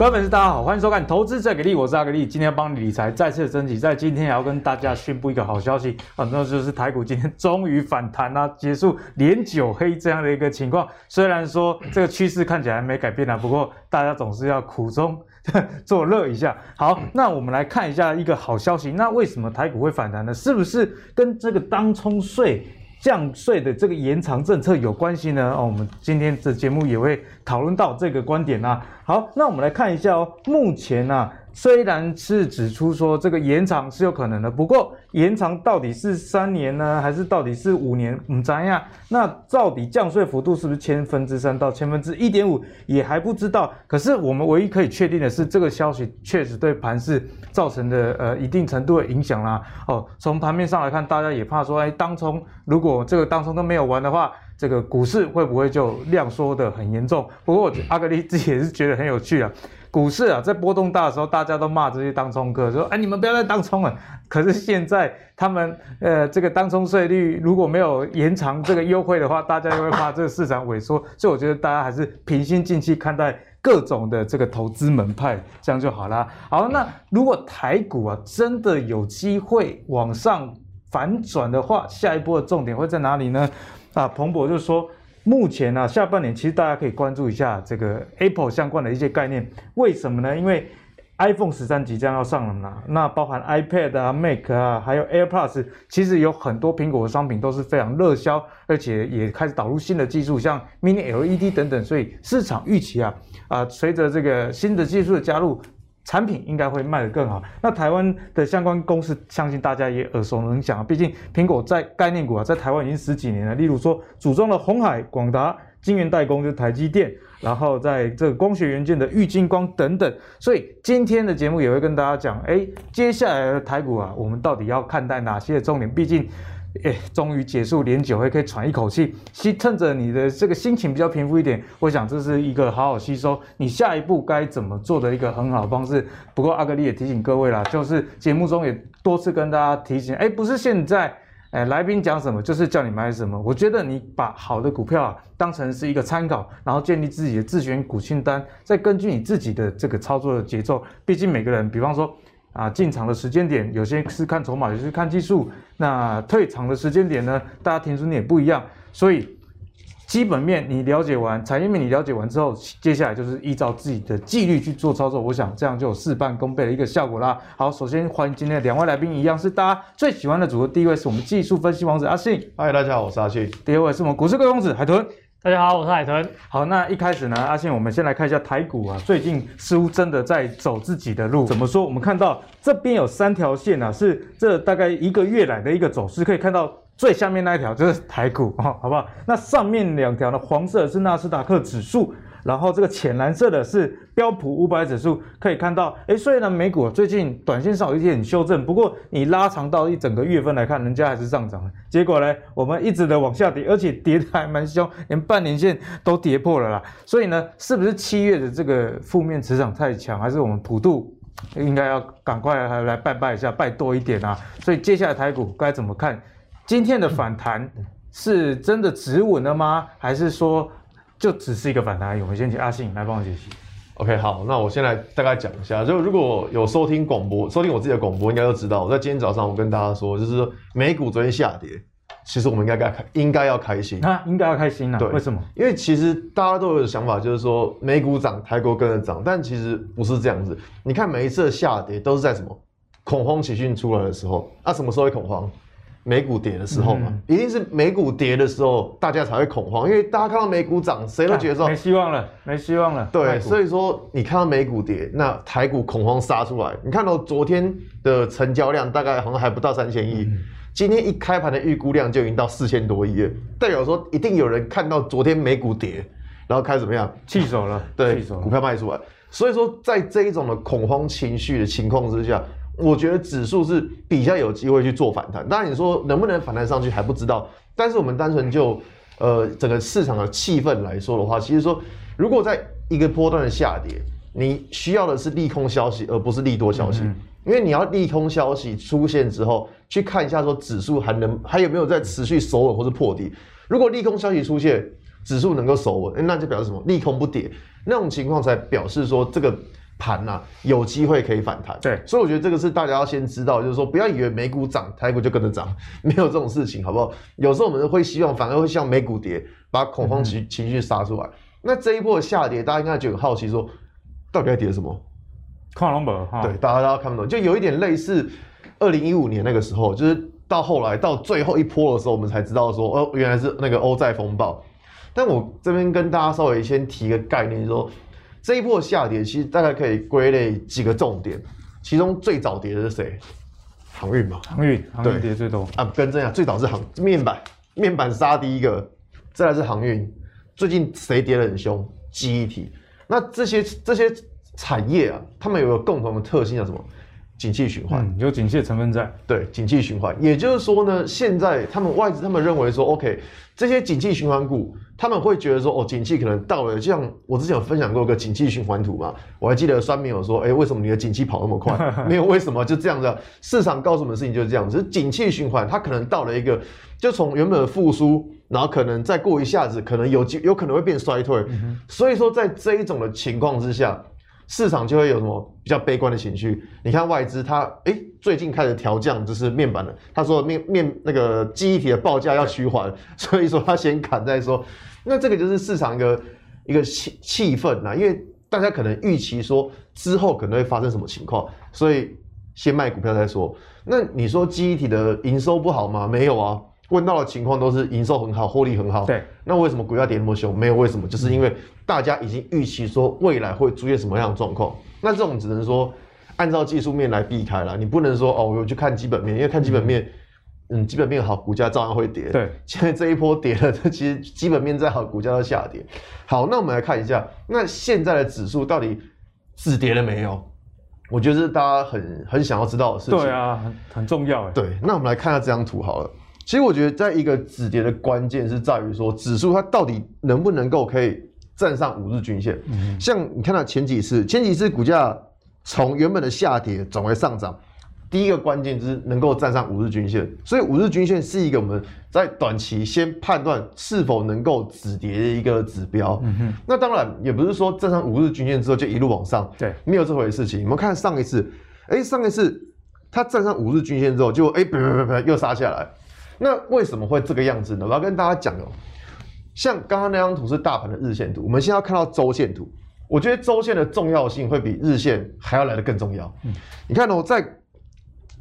各位粉丝，大家好，欢迎收看《投资再给力》，我是阿格力，今天要帮理财再次升级，在今天也要跟大家宣布一个好消息啊，那就是台股今天终于反弹啦、结束连九黑这样的一个情况。虽然说这个趋势看起来没改变啊，不过大家总是要苦中作乐一下。好，那我们来看一下一个好消息，那为什么台股会反弹呢？是不是跟这个当冲税？降税的这个延长政策有关系呢？哦，我们今天的节目也会讨论到这个观点啊。好，那我们来看一下哦，目前呢、啊。虽然是指出说这个延长是有可能的，不过延长到底是三年呢，还是到底是五年？嗯，怎样？那到底降税幅度是不是千分之三到千分之一点五，也还不知道。可是我们唯一可以确定的是，这个消息确实对盘市造成的呃一定程度的影响啦。哦，从盘面上来看，大家也怕说，哎，当冲如果这个当冲都没有完的话，这个股市会不会就量缩的很严重？不过阿格力自己也是觉得很有趣啊。股市啊，在波动大的时候，大家都骂这些当冲客，说：“哎，你们不要再当冲了。”可是现在他们呃，这个当冲税率如果没有延长这个优惠的话，大家又会怕这个市场萎缩。所以我觉得大家还是平心静气看待各种的这个投资门派，这样就好啦。好，那如果台股啊真的有机会往上反转的话，下一波的重点会在哪里呢？啊，彭博就说。目前呢、啊，下半年其实大家可以关注一下这个 Apple 相关的一些概念。为什么呢？因为 iPhone 十三即将要上了嘛，那包含 iPad 啊、Mac 啊，还有 AirPods，其实有很多苹果的商品都是非常热销，而且也开始导入新的技术，像 Mini LED 等等。所以市场预期啊，啊，随着这个新的技术的加入。产品应该会卖得更好。那台湾的相关公司，相信大家也耳熟能详啊。毕竟苹果在概念股啊，在台湾已经十几年了。例如说，组装了鸿海、广达、晶圆代工就是台积电，然后在这个光学元件的玉晶光等等。所以今天的节目也会跟大家讲，哎，接下来的台股啊，我们到底要看待哪些重点？毕竟。哎，终于结束连九黑，可以喘一口气。吸，趁着你的这个心情比较平复一点，我想这是一个好好吸收你下一步该怎么做的一个很好的方式。不过阿格力也提醒各位啦，就是节目中也多次跟大家提醒，哎，不是现在，哎，来宾讲什么就是叫你买什么。我觉得你把好的股票啊当成是一个参考，然后建立自己的自选股清单，再根据你自己的这个操作的节奏。毕竟每个人，比方说。啊，进场的时间点，有些是看筹码，有些是看技术。那退场的时间点呢，大家停损点不一样。所以基本面你了解完，产业面你了解完之后，接下来就是依照自己的纪律去做操作。我想这样就有事半功倍的一个效果啦。好，首先欢迎今天的两位来宾，一样是大家最喜欢的组合。第一位是我们技术分析王子阿信，嗨，大家好，我是阿信。第二位是我们股市贵公子海豚。大家好，我是海豚。好，那一开始呢，阿信，我们先来看一下台股啊，最近似乎真的在走自己的路。怎么说？我们看到这边有三条线啊，是这大概一个月来的一个走势，可以看到最下面那一条就是台股啊，好不好？那上面两条呢，黄色是纳斯达克指数。然后这个浅蓝色的是标普五百指数，可以看到，哎，虽然美股最近短线上有一点修正，不过你拉长到一整个月份来看，人家还是上涨的。结果呢，我们一直的往下跌，而且跌的还蛮凶，连半年线都跌破了啦。所以呢，是不是七月的这个负面磁场太强，还是我们普渡应该要赶快来来拜拜一下，拜多一点啊？所以接下来台股该怎么看？今天的反弹是真的止稳了吗？还是说？就只是一个反弹而已。我们先请阿信来帮我解析。OK，好，那我先来大概讲一下。就如果有收听广播、收听我自己的广播，应该都知道，我在今天早上我跟大家说，就是说美股昨天下跌，其实我们应该该开，应该要开心。那应该要开心啊？对，为什么？因为其实大家都有想法，就是说美股涨，台股跟着涨，但其实不是这样子。你看每一次的下跌都是在什么恐慌情绪出来的时候，那、啊、什么时候会恐慌？美股跌的时候嘛，嗯、一定是美股跌的时候，大家才会恐慌，因为大家看到美股涨，谁都觉得说没希望了，没希望了。对，所以说你看到美股跌，那台股恐慌杀出来。你看到昨天的成交量大概好像还不到三千亿，今天一开盘的预估量就已经到四千多亿了，代表说一定有人看到昨天美股跌，然后开始怎么样？弃手了，对，股票卖出来。所以说在这一种的恐慌情绪的情况之下。我觉得指数是比较有机会去做反弹，当然你说能不能反弹上去还不知道。但是我们单纯就呃整个市场的气氛来说的话，其实说如果在一个波段的下跌，你需要的是利空消息，而不是利多消息。因为你要利空消息出现之后，去看一下说指数还能还有没有在持续守稳或是破底。如果利空消息出现，指数能够守稳，那就表示什么？利空不跌，那种情况才表示说这个。盘呐有机会可以反弹。对，所以我觉得这个是大家要先知道，就是说不要以为美股涨，台股就跟着涨，没有这种事情，好不好？有时候我们会希望反而会像美股跌，把恐慌情情绪杀出来。嗯、那这一波的下跌，大家应该就很好奇说，到底在跌什么？看不懂，对，大家都看不懂，就有一点类似二零一五年那个时候，就是到后来到最后一波的时候，我们才知道说，哦，原来是那个欧债风暴。但我这边跟大家稍微先提个概念，就是说这一波下跌其实大概可以归类几个重点，其中最早跌的是谁？航运嘛，航运，航运跌最多啊。跟这样，最早是航面板，面板杀第一个，再来是航运。最近谁跌得很凶？记忆体。那这些这些产业啊，他们有个共同的特性叫什么？景气循环，嗯，有景气的成分在。对，景气循环，也就是说呢，现在他们外资他们认为说，OK，这些景气循环股，他们会觉得说，哦，景气可能到了。就像我之前有分享过一个景气循环图嘛，我还记得酸民有说，哎、欸，为什么你的景气跑那么快？没有为什么，就这样的。市场告诉我们的事情就是这样子，景气循环它可能到了一个，就从原本的复苏，然后可能再过一下子，可能有有可能会变衰退。嗯、所以说，在这一种的情况之下。市场就会有什么比较悲观的情绪？你看外资它哎、最近开始调降，就是面板的，他说面面那个记忆体的报价要趋缓，所以说他先砍再说。那这个就是市场一个一个气气氛呐，因为大家可能预期说之后可能会发生什么情况，所以先卖股票再说。那你说记忆体的营收不好吗？没有啊。问到的情况都是营收很好，获利很好。对，那为什么股价跌那么凶？没有为什么，就是因为大家已经预期说未来会出现什么样的状况。那这种只能说按照技术面来避开了，你不能说哦，我去看基本面，因为看基本面，嗯，嗯，基本面好，股价照样会跌。对，现在这一波跌了，这其实基本面再好，股价都下跌。好，那我们来看一下，那现在的指数到底止跌了没有？我觉得是大家很很想要知道的事情。对啊，很很重要哎。对，那我们来看一下这张图好了。其实我觉得，在一个止跌的关键是在于说，指数它到底能不能够可以站上五日均线。像你看到前几次，前几次股价从原本的下跌转为上涨，第一个关键就是能够站上五日均线。所以五日均线是一个我们在短期先判断是否能够止跌的一个指标。那当然也不是说站上五日均线之后就一路往上，对，没有这回事情。我们看上一次，哎，上一次它站上五日均线之后就，就哎，啪啪啪啪又杀下来。那为什么会这个样子呢？我要跟大家讲哦，像刚刚那张图是大盘的日线图，我们现在要看到周线图。我觉得周线的重要性会比日线还要来得更重要。嗯，你看哦，在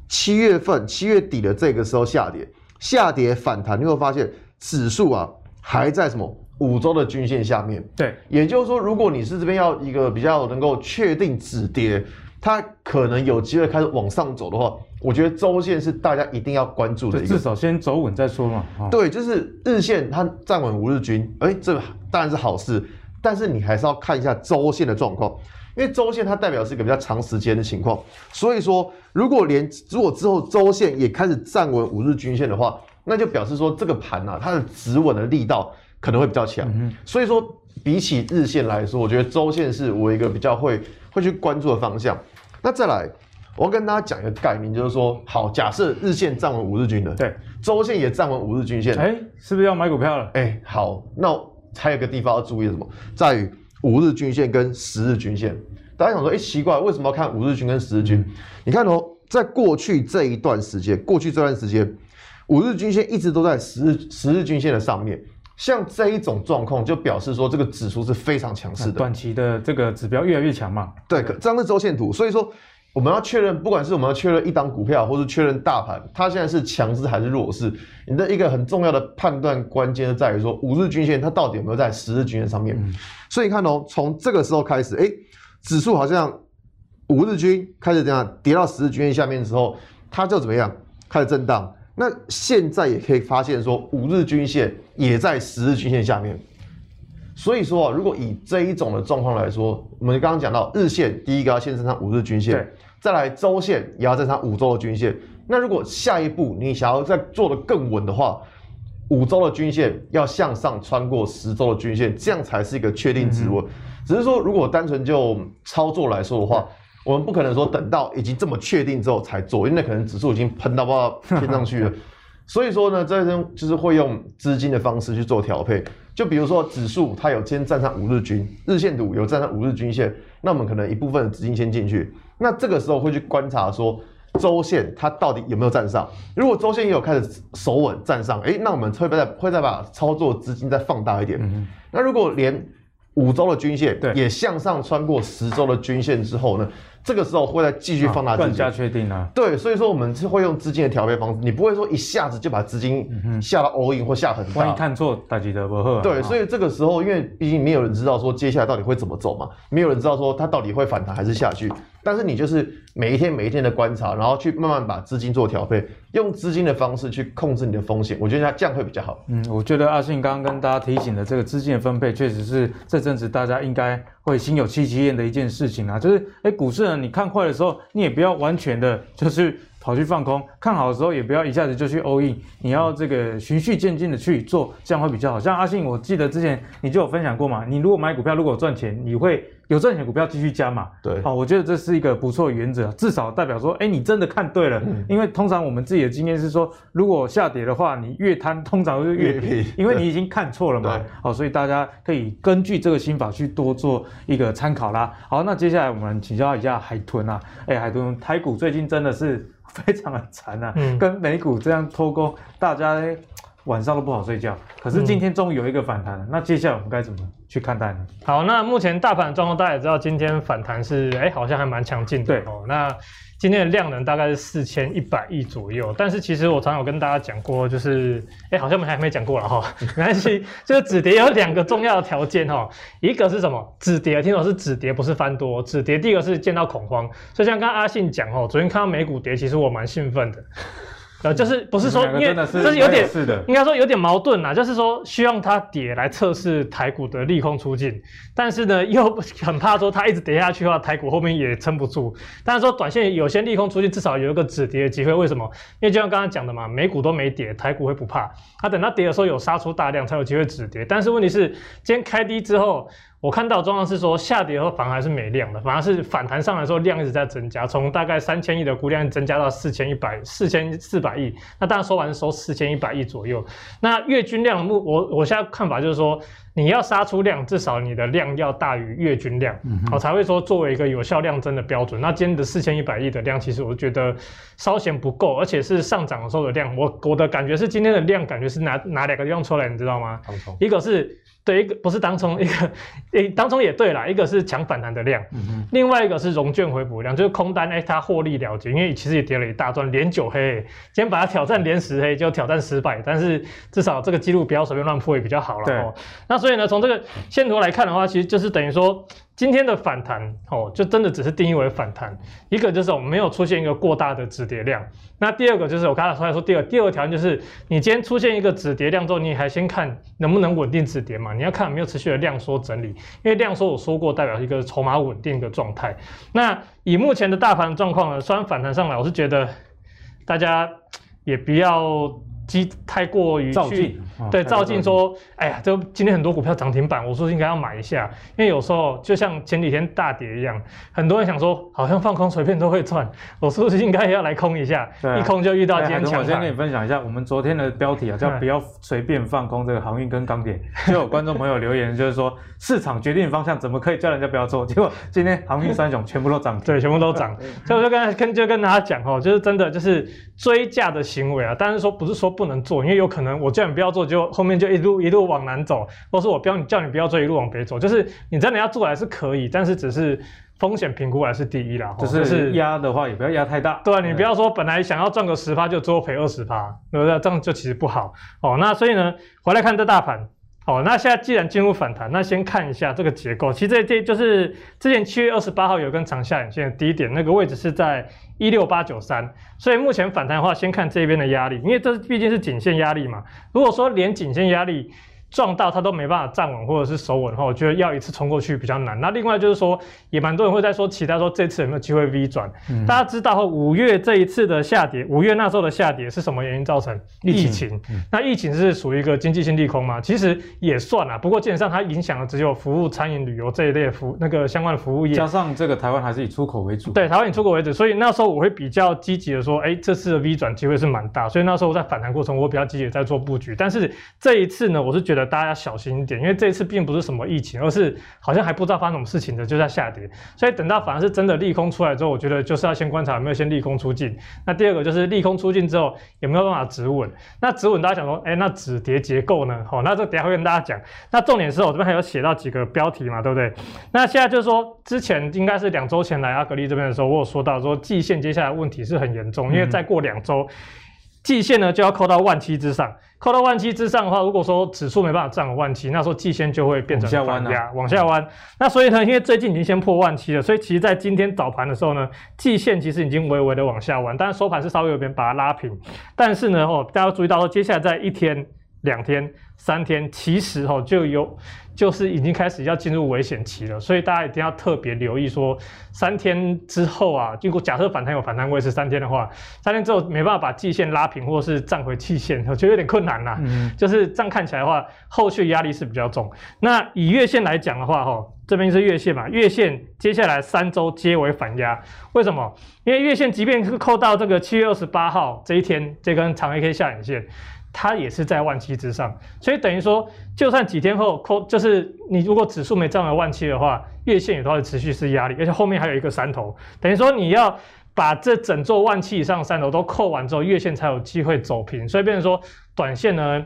七月份七月底的这个时候下跌，下跌反弹，你会发现指数啊还在什么五周的均线下面。对，也就是说，如果你是这边要一个比较能够确定止跌，它可能有机会开始往上走的话。我觉得周线是大家一定要关注的一个，至少先走稳再说嘛。对，就是日线它站稳五日均，哎，这当然是好事。但是你还是要看一下周线的状况，因为周线它代表是一个比较长时间的情况。所以说，如果连如果之后周线也开始站稳五日均线的话，那就表示说这个盘呐，它的止稳的力道可能会比较强。嗯、所以说，比起日线来说，我觉得周线是我一个比较会会去关注的方向。那再来。我要跟大家讲一个概念，就是说，好，假设日线站稳五日均的，对，周线也站稳五日均线，哎，是不是要买股票了？哎，好，那还有一个地方要注意什么？在于五日均线跟十日均线。大家想说，哎，奇怪，为什么要看五日均跟十日均？嗯、你看哦，在过去这一段时间，过去这段时间，五日均线一直都在十日十日均线的上面。像这一种状况，就表示说这个指数是非常强势的，短期的这个指标越来越强嘛。对，这张是周线图，所以说。我们要确认，不管是我们要确认一档股票，或是确认大盘，它现在是强势还是弱势，你的一个很重要的判断关键就在于说，五日均线它到底有没有在十日均线上面。嗯、所以你看哦，从这个时候开始，哎，指数好像五日均开始这样跌到十日均线下面之后，它就怎么样开始震荡。那现在也可以发现说，五日均线也在十日均线下面。所以说啊，如果以这一种的状况来说，我们刚刚讲到日线，第一个要先站上五日均线，再来周线也要站上五周的均线。那如果下一步你想要再做得更稳的话，五周的均线要向上穿过十周的均线，这样才是一个确定止稳。只是说，如果单纯就操作来说的话，我们不可能说等到已经这么确定之后才做，因为那可能指数已经喷到不知道 天上去了。所以说呢，这边就是会用资金的方式去做调配。就比如说指数它有先站上五日均，日线图有站上五日均线，那我们可能一部分的资金先进去，那这个时候会去观察说周线它到底有没有站上，如果周线也有开始守稳站上，哎，那我们会不会再会再把操作资金再放大一点？嗯、那如果连五周的均线也向上穿过十周的均线之后呢？这个时候会再继续放大资金，更加确定啊。对，所以说我们是会用资金的调配方式，你不会说一下子就把资金下到 all in 或下很大。万一看错，大吉得不贺。对，所以这个时候，因为毕竟没有人知道说接下来到底会怎么走嘛，没有人知道说它到底会反弹还是下去。但是你就是每一天每一天的观察，然后去慢慢把资金做调配，用资金的方式去控制你的风险，我觉得它这样会比较好。嗯，我觉得阿信刚刚跟大家提醒的这个资金的分配，确实是这阵子大家应该会心有戚戚焉的一件事情啊。就是，哎，股市呢，你看坏的时候，你也不要完全的，就是跑去放空；看好的时候，也不要一下子就去 all in。你要这个循序渐进的去做，这样会比较好。像阿信，我记得之前你就有分享过嘛，你如果买股票，如果赚钱，你会。有赚钱股票继续加码，对，好，我觉得这是一个不错的原则，至少代表说，哎，你真的看对了。嗯、因为通常我们自己的经验是说，如果下跌的话，你越贪，通常会越赔，因为你已经看错了嘛。好，所以大家可以根据这个心法去多做一个参考啦。好，那接下来我们请教一下海豚啊，哎，海豚，台股最近真的是非常的惨啊，嗯、跟美股这样脱钩，大家晚上都不好睡觉。可是今天终于有一个反弹了，嗯、那接下来我们该怎么？去看待呢？好，那目前大盘的状况大家也知道，今天反弹是哎、欸，好像还蛮强劲的。对哦，那今天的量能大概是四千一百亿左右。但是其实我常常有跟大家讲过，就是哎、欸，好像我们还没讲过了哈。没关系，就是止跌有两个重要的条件哈，一个是什么？止跌，听懂是止跌，不是翻多。止跌第一个是见到恐慌。所以像刚刚阿信讲哦，昨天看到美股跌，其实我蛮兴奋的。呃，就是不是说，因为这是有点，应该说有点矛盾啦，就是说希望它跌来测试台股的利空出尽，但是呢又 很怕说它一直跌下去的话，台股后面也撑不住。但是说短线有些利空出尽，至少有一个止跌的机会。为什么？因为就像刚刚讲的嘛，美股都没跌，台股会不怕。它等它跌的时候有杀出大量，才有机会止跌。但是问题是，今天开低之后。我看到状况是说，下跌后反而还是没量的，反而是反弹上来之后量一直在增加，从大概三千亿的估量增加到四千一百四千四百亿。那当然收完收四千一百亿左右。那月均量目，我我现在看法就是说，你要杀出量，至少你的量要大于月均量，我、嗯、哼才会说作为一个有效量增的标准。那今天的四千一百亿的量，其实我觉得稍嫌不够，而且是上涨的时候的量。我我的感觉是今天的量感觉是哪哪两个地方出来，你知道吗？从一个是。对，一个不是当冲，一个诶，当冲也对啦，一个是抢反弹的量，嗯、哼另外一个是融券回补量，就是空单哎，它获利了结，因为其实也跌了一大段，连九黑，今天把它挑战连十黑就挑战失败，但是至少这个记录不要随便乱破也比较好了对哦。那所以呢，从这个线图来看的话，其实就是等于说。今天的反弹哦，就真的只是定义为反弹。一个就是我们没有出现一个过大的止跌量。那第二个就是我刚才说来说，第二第二条就是你今天出现一个止跌量之后，你还先看能不能稳定止跌嘛？你要看有没有持续的量缩整理，因为量缩我说过代表一个筹码稳定的状态。那以目前的大盘状况呢，虽然反弹上来，我是觉得大家也不要。机太过于去对照进说，哎呀，就今天很多股票涨停板，我说应该要买一下，因为有时候就像前几天大跌一样，很多人想说好像放空随便都会赚，我是不是应该要来空一下？一空就遇到今天强。我先跟你分享一下我们昨天的标题啊，叫不要随便放空这个航运跟钢铁。就有观众朋友留言就是说，市场决定方向怎么可以叫人家不要做？结果今天航运三雄全部都涨，对，全部都涨。所以我就跟跟就跟大家讲哦，就是真的就是追价的行为啊，但是说不是说。不能做，因为有可能我叫你不要做，就后面就一路一路往南走，或是我标你叫你不要做，一路往北走。就是你真的要做还是可以，但是只是风险评估还是第一啦。就是压的话也不要压太大。对啊，你不要说本来想要赚个十趴，就最后赔二十趴，对不对？这样就其实不好哦。那所以呢，回来看这大盘。哦，那现在既然进入反弹，那先看一下这个结构。其实这这就是之前七月二十八号有根长下影线的低点，那个位置是在一六八九三。所以目前反弹的话，先看这边的压力，因为这毕竟是颈线压力嘛。如果说连颈线压力，撞到他都没办法站稳或者是守稳的话，我觉得要一次冲过去比较难。那另外就是说，也蛮多人会在说期待说这次有没有机会 V 转？嗯、大家知道五月这一次的下跌，五月那时候的下跌是什么原因造成？疫情。嗯、那疫情是属于一个经济性利空吗？其实也算啊，不过基本上它影响的只有服务、餐饮、旅游这一类服那个相关的服务业。加上这个台湾还是以出口为主。对，台湾以出口为主，所以那时候我会比较积极的说，哎、欸，这次的 V 转机会是蛮大。所以那时候我在反弹过程，我比较积极在做布局。但是这一次呢，我是觉得。得大家要小心一点，因为这一次并不是什么疫情，而是好像还不知道发生什么事情的就在下跌，所以等到反而是真的利空出来之后，我觉得就是要先观察有没有先利空出尽。那第二个就是利空出尽之后有没有办法止稳？那止稳大家想说，哎、欸，那止跌结构呢？好，那这等下会跟大家讲。那重点是我这边还有写到几个标题嘛，对不对？那现在就是说，之前应该是两周前来阿格力这边的时候，我有说到说季线接下来问题是很严重，因为再过两周。季线呢就要扣到万七之上，扣到万七之上的话，如果说指数没办法站稳万七，那时候季线就会变成反压往下弯、啊。那所以呢，因为最近已经先破万七了，所以其实在今天早盘的时候呢，季线其实已经微微的往下弯，但是收盘是稍微有点把它拉平。但是呢，哦，大家要注意到说，接下来在一天、两天、三天，其实哦就有。就是已经开始要进入危险期了，所以大家一定要特别留意说，三天之后啊，如果假设反弹有反弹位是三天的话，三天之后没办法把季线拉平，或者是站回季线，我觉得有点困难啦。嗯，就是这样看起来的话，后续压力是比较重。那以月线来讲的话，哈，这边是月线嘛，月线接下来三周皆为反压，为什么？因为月线即便是扣到这个七月二十八号这一天，这根长 A K 下影线。它也是在万七之上，所以等于说，就算几天后扣，就是你如果指数没站稳万七的话，月线也都会持续是压力，而且后面还有一个山头，等于说你要把这整座万七以上的山头都扣完之后，月线才有机会走平。所以变成说，短线呢，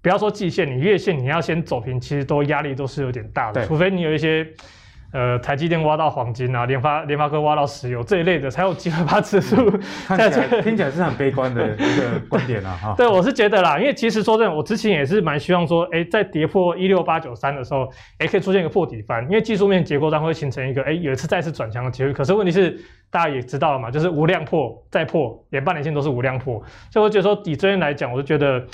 不要说季线，你月线你要先走平，其实都压力都是有点大的，除非你有一些。呃，台积电挖到黄金啊，联发联发科挖到石油这一类的，才有机会把指数 看起来听起来是很悲观的一个观点啊。哈。对，我是觉得啦，因为其实说真的，我之前也是蛮希望说，哎，在跌破一六八九三的时候，哎，可以出现一个破底翻，因为技术面结构上会形成一个，哎，有一次再次转强的机会。可是问题是，大家也知道了嘛，就是无量破再破，连半年线都是无量破，所以我觉得说，以这边来讲，我就觉得。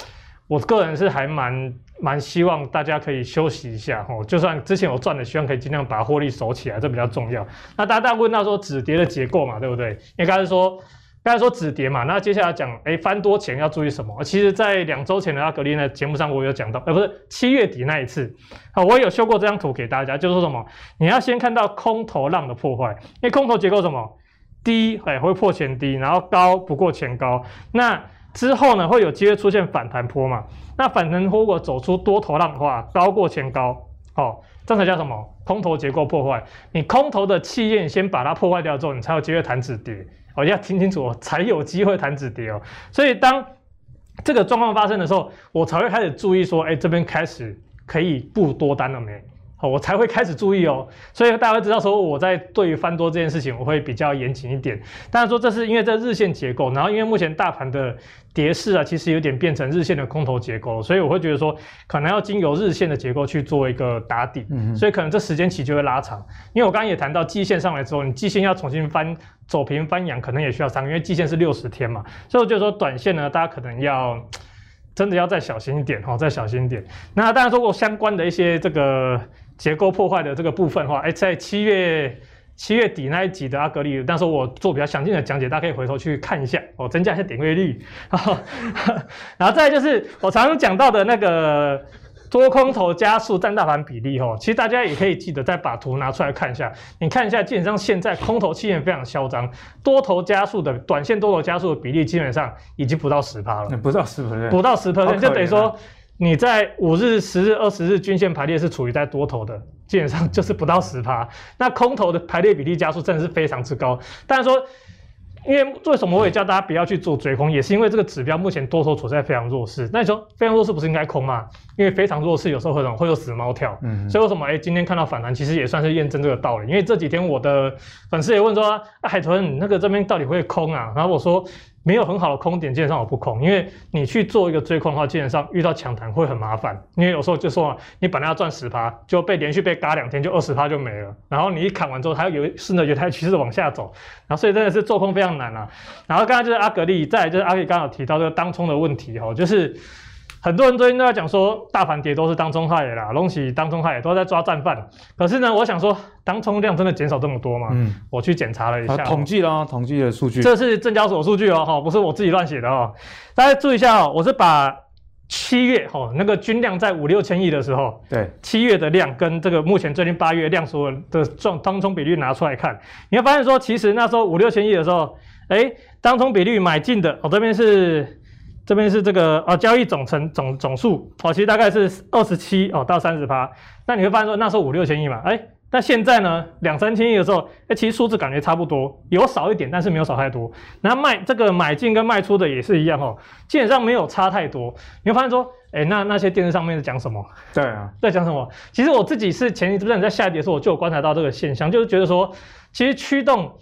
我个人是还蛮蛮希望大家可以休息一下哦，就算之前有赚的，希望可以尽量把获利守起来，这比较重要。那大家大家问到说止跌的结构嘛，对不对？因为刚才说刚才说止跌嘛，那接下来讲哎、翻多前要注意什么？其实，在两周前的阿格力的节目上，我有讲到，呃，不是七月底那一次，好，我有秀过这张图给大家，就是说什么？你要先看到空头浪的破坏，因为空头结构什么？低哎会破前低，然后高不过前高，那。之后呢，会有机会出现反弹波嘛？那反弹波如果走出多头浪的话，高过前高，哦，这才叫什么？空头结构破坏。你空头的气焰先把它破坏掉之后，你才有机会弹止跌。哦，要听清楚哦，才有机会弹止跌哦。所以当这个状况发生的时候，我才会开始注意说，哎，这边开始可以布多单了没？好，我才会开始注意哦，所以大家会知道说我在对于翻多这件事情，我会比较严谨一点。当然说这是因为这日线结构，然后因为目前大盘的跌势啊，其实有点变成日线的空头结构，所以我会觉得说可能要经由日线的结构去做一个打底，嗯，所以可能这时间期就会拉长。因为我刚刚也谈到季线上来之后，你季线要重新翻走平翻阳，可能也需要三个，因为季线是六十天嘛，所以我觉得说短线呢，大家可能要真的要再小心一点哦，再小心一点。那当然如果相关的一些这个。结构破坏的这个部分的话，哎，在七月七月底那一集的阿格里，但是我做比较详尽的讲解，大家可以回头去看一下哦，增加一下点阅率。然后再就是我常常讲到的那个多空头加速占大盘比例哦，其实大家也可以记得再把图拿出来看一下，你看一下，基本上现在空头气焰非常嚣张，多头加速的短线多头加速的比例基本上已经不到十趴了，不到十 percent，不到十 percent，就等于说。你在五日、十日、二十日均线排列是处于在多头的，基本上就是不到十趴。那空头的排列比例加速真的是非常之高。但是说，因为为什么我也叫大家不要去做追空，也是因为这个指标目前多头处在非常弱势。那你说非常弱势不是应该空吗？因为非常弱势有时候会有会有死猫跳。嗯。所以为什么？哎，今天看到反弹，其实也算是验证这个道理。因为这几天我的粉丝也问说，啊，海豚，那个这边到底会空啊？然后我说。没有很好的空点，基本上我不空，因为你去做一个追空的话，基本上遇到强弹会很麻烦，因为有时候就说你本来要赚十趴，就被连续被嘎两天，就二十趴就没了。然后你一砍完之后，它又有顺着有台趋势往下走，然后所以真的是做空非常难啊。然后刚才就是阿格力，再来就是阿格力刚好提到这个当冲的问题哈，就是。很多人最近都在讲说，大盘跌都是当冲害的啦，隆起当冲害都在抓战犯。可是呢，我想说，当冲量真的减少这么多吗？嗯，我去检查了一下，统计了统计的数据，这是证交所数据哦，哈，不是我自己乱写的哦。大家注意一下哦，我是把七月哈那个均量在五六千亿的时候，对，七月的量跟这个目前最近八月量所的状当冲比率拿出来看，你会发现说，其实那时候五六千亿的时候，哎，当冲比率买进的，我这边是。这边是这个啊，交易总成总总数哦，其实大概是二十七哦到三十趴。那你会发现说那时候五六千亿嘛，哎，那现在呢两三千亿的时候，哎，其实数字感觉差不多，有少一点，但是没有少太多。那卖这个买进跟卖出的也是一样哦，基本上没有差太多。你会发现说，哎，那那些电视上面在讲什么？对啊，在讲什么？其实我自己是前一阵在下跌的时候，我就有观察到这个现象，就是觉得说，其实驱动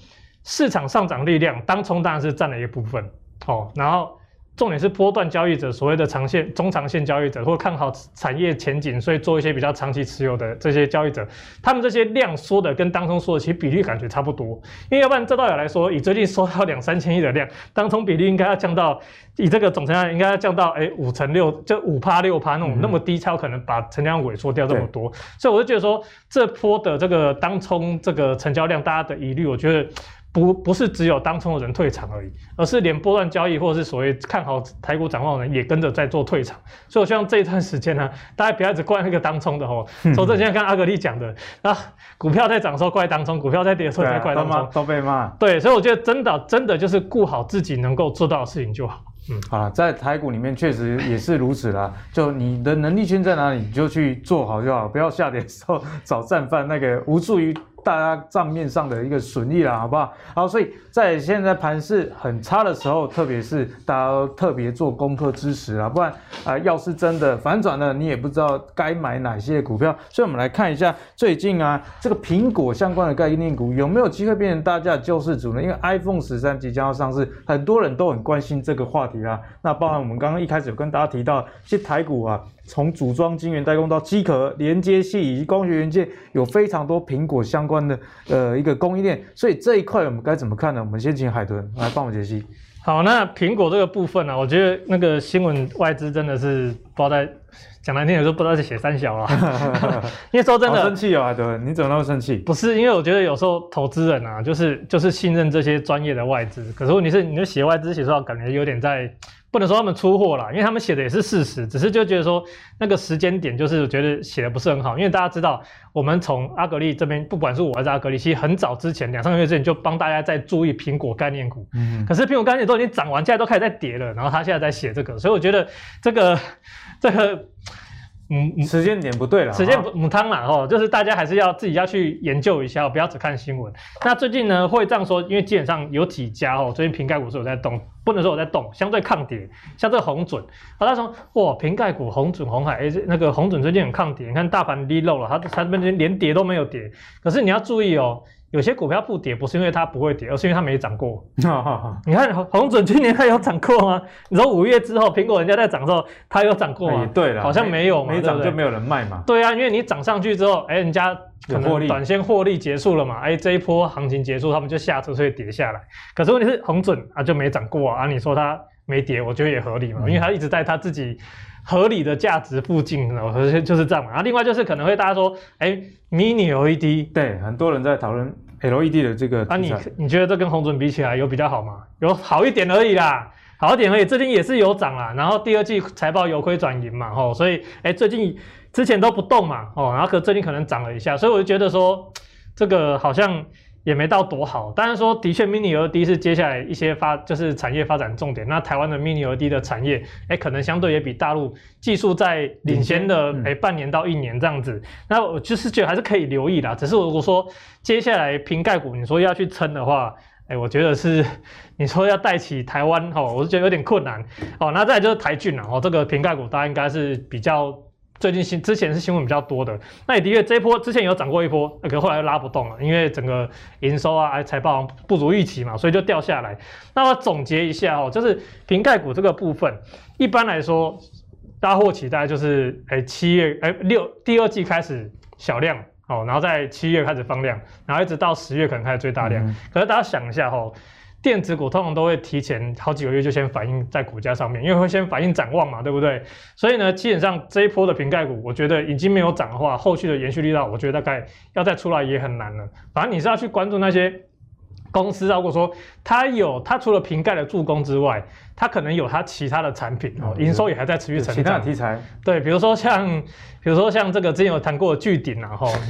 市场上涨力量，当冲当然是占了一部分哦，然后。重点是波段交易者，所谓的长线、中长线交易者，或看好产业前景，所以做一些比较长期持有的这些交易者，他们这些量缩的跟当冲缩的其实比例感觉差不多。因为要不然，这道理来说，以最近缩到两三千亿的量，当冲比例应该要降到，以这个总成交量应该要降到哎五成六，就五趴六趴那种、那么低，才有可能把成交量萎缩掉这么多。所以我就觉得说，这波的这个当冲这个成交量，大家的疑虑，我觉得。不不是只有当冲的人退场而已，而是连波段交易或者是所谓看好台股展望的人也跟着在做退场。所以我希望这一段时间呢，大家不要只怪那个当冲的哦。说这现在跟阿格力讲的，啊，股票在涨的时候怪当冲，股票在跌的时候才怪当冲，都被骂。对，所以我觉得真的真的就是顾好自己能够做到的事情就好。嗯，啊，在台股里面确实也是如此啦。就你的能力圈在哪里，你就去做好就好，不要下跌的时候 找战犯，那个无助于。大家账面上的一个损益啦，好不好？好，所以在现在盘势很差的时候，特别是大家都特别做功课支持啊，不然啊、要是真的反转了，你也不知道该买哪些股票。所以，我们来看一下最近啊，这个苹果相关的概念股有没有机会变成大家的救世主呢？因为 iPhone 十三即将要上市，很多人都很关心这个话题啊。那包含我们刚刚一开始有跟大家提到，其实台股啊。从组装晶圆代工到机壳连接器以及光学元件，有非常多苹果相关的呃一个供应链，所以这一块我们该怎么看呢？我们先请海豚来帮我解析。好，那苹果这个部分呢、啊，我觉得那个新闻外资真的是不知道在讲难听点说不知道在写三小了，因为说真的生气啊，海豚，你怎么那么生气？不是，因为我觉得有时候投资人啊，就是就是信任这些专业的外资，可是问题是，你就写外资写出来，感觉有点在。不能说他们出货了，因为他们写的也是事实，只是就觉得说那个时间点就是觉得写的不是很好。因为大家知道，我们从阿格力这边，不管是我还是阿格力，其实很早之前两三个月之前就帮大家在注意苹果概念股。嗯。可是苹果概念都已经涨完，现在都开始在跌了，然后他现在在写这个，所以我觉得这个这个。嗯，时间点不对了，时间不母汤嘛，吼，就是大家还是要自己要去研究一下，不要只看新闻。那最近呢，会这样说，因为基本上有几家哦，最近瓶盖股是有在动，不能说我在动，相对抗跌，像这个红准，好，他说哇，瓶盖股红准红海，哎，那个红准最近很抗跌，你看大盘低漏了，它它这边连跌都没有跌，可是你要注意哦。有些股票不跌，不是因为它不会跌，而是因为它没涨过。你看红准去年它有涨过吗？你说五月之后苹果人家在涨的时候，它有涨过吗？对了，好像没有嘛，没涨就没有人卖嘛。对啊，因为你涨上去之后，哎，人家可能短线获利结束了嘛，哎，这一波行情结束，他们就下车，所以跌下来。可是问题是红准啊就没涨过啊，啊你说它没跌，我觉得也合理嘛，因为它一直在它自己合理的价值附近，然后就是这样嘛。然后另外就是可能会大家说，哎，Mini LED，对，很多人在讨论。LED 的这个，那、啊、你你觉得这跟红准比起来有比较好吗？有好一点而已啦，好一点而已。最近也是有涨啦，然后第二季财报由亏转盈嘛，吼，所以哎、欸，最近之前都不动嘛，哦，然后可最近可能涨了一下，所以我就觉得说这个好像。也没到多好，但是说的确，Mini LED 是接下来一些发就是产业发展重点。那台湾的 Mini LED 的产业，哎，可能相对也比大陆技术在领先的哎、嗯、半年到一年这样子。那我就是觉得还是可以留意啦。只是如果说接下来瓶盖股，你说要去撑的话，哎，我觉得是你说要带起台湾哦，我是觉得有点困难哦。那再来就是台郡了哦，这个瓶盖股大家应该是比较。最近新之前是新闻比较多的，那也的确这一波之前有涨过一波，可后来又拉不动了，因为整个营收啊、财报不如预期嘛，所以就掉下来。那我总结一下哦，就是瓶盖股这个部分，一般来说，大货期大概就是哎七月哎六第二季开始小量哦，然后在七月开始放量，然后一直到十月可能开始最大量。嗯、可是大家想一下哦。电子股通常都会提前好几个月就先反映在股价上面，因为会先反映展望嘛，对不对？所以呢，基本上这一波的瓶盖股，我觉得已经没有涨的话，后续的延续力道，我觉得大概要再出来也很难了。反正你是要去关注那些公司，如果说它有它除了瓶盖的助攻之外，它可能有它其他的产品哦，营收也还在持续成长。其他的题材，对，比如说像比如说像这个之前有谈过的巨鼎然后。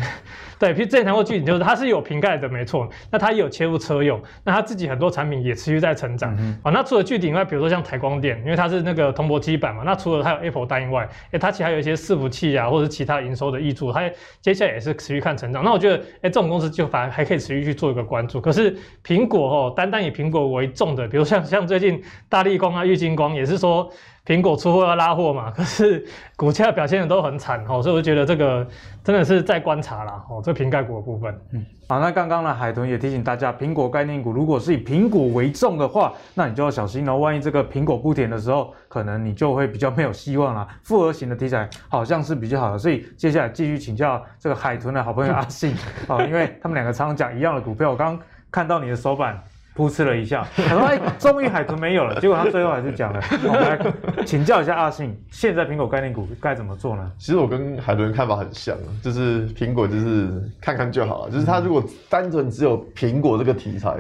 对，之前谈过巨鼎，就是它是有瓶盖的，没错。那它也有切入车用，那它自己很多产品也持续在成长。啊、嗯，那除了巨鼎以外，比如说像台光电，因为它是那个铜箔基板嘛，那除了它有 Apple 单以外，哎，它其实还有一些伺服器啊，或者是其他营收的挹注，它接下来也是持续看成长。那我觉得，哎，这种公司就反而还可以持续去做一个关注。可是苹果哦，单单以苹果为重的，比如像像最近大立光啊、玉晶光也是说。苹果出货要拉货嘛，可是股价表现的都很惨哦，所以我觉得这个真的是在观察啦哦，这瓶盖股的部分。嗯，好，那刚刚呢，海豚也提醒大家，苹果概念股如果是以苹果为重的话，那你就要小心哦，万一这个苹果不甜的时候，可能你就会比较没有希望啦。复合型的题材好像是比较好的，所以接下来继续请教这个海豚的好朋友阿信哦，因为他们两个常常讲一样的股票，我刚刚看到你的手板。噗嗤了一下，他说：“哎，终于海豚没有了。”结果他最后还是讲了。我们来请教一下阿信，现在苹果概念股该怎么做呢？其实我跟海豚看法很像，就是苹果就是看看就好了。就是他如果单纯只有苹果这个题材，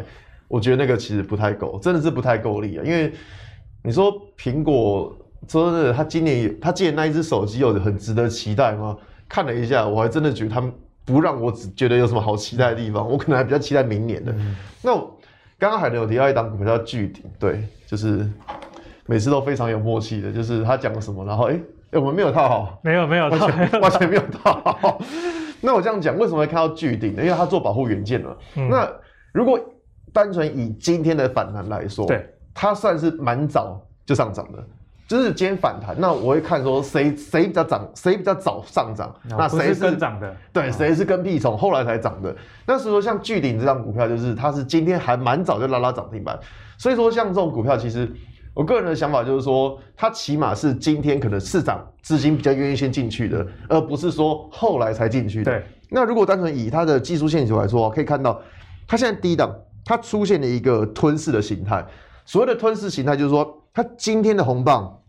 我觉得那个其实不太够，真的是不太够力啊。因为你说苹果说真的，他今年他今年那一只手机有很值得期待吗？看了一下，我还真的觉得他们不让我只觉得有什么好期待的地方，我可能还比较期待明年的。嗯、那我。刚刚海伦有提到一档股票叫巨鼎，对，就是每次都非常有默契的，就是他讲了什么，然后哎、欸，我们没有套好，没有没有套，完全完全没有套好。那我这样讲，为什么会看到巨鼎呢？因为他做保护元件了。嗯、那如果单纯以今天的反弹来说，对，它算是蛮早就上涨的。就是今天反弹，那我会看说谁谁比较涨，谁比较早上涨，那谁是跟涨的？对，谁是跟屁虫，后来才涨的。那所以说像巨鼎这张股票，就是它是今天还蛮早就拉拉涨停板。所以说像这种股票，其实我个人的想法就是说，它起码是今天可能市场资金比较愿意先进去的，而不是说后来才进去的。对。那如果单纯以它的技术线图来说，可以看到它现在低档，它出现了一个吞噬的形态。所谓的吞噬形态，就是说。它今天的红棒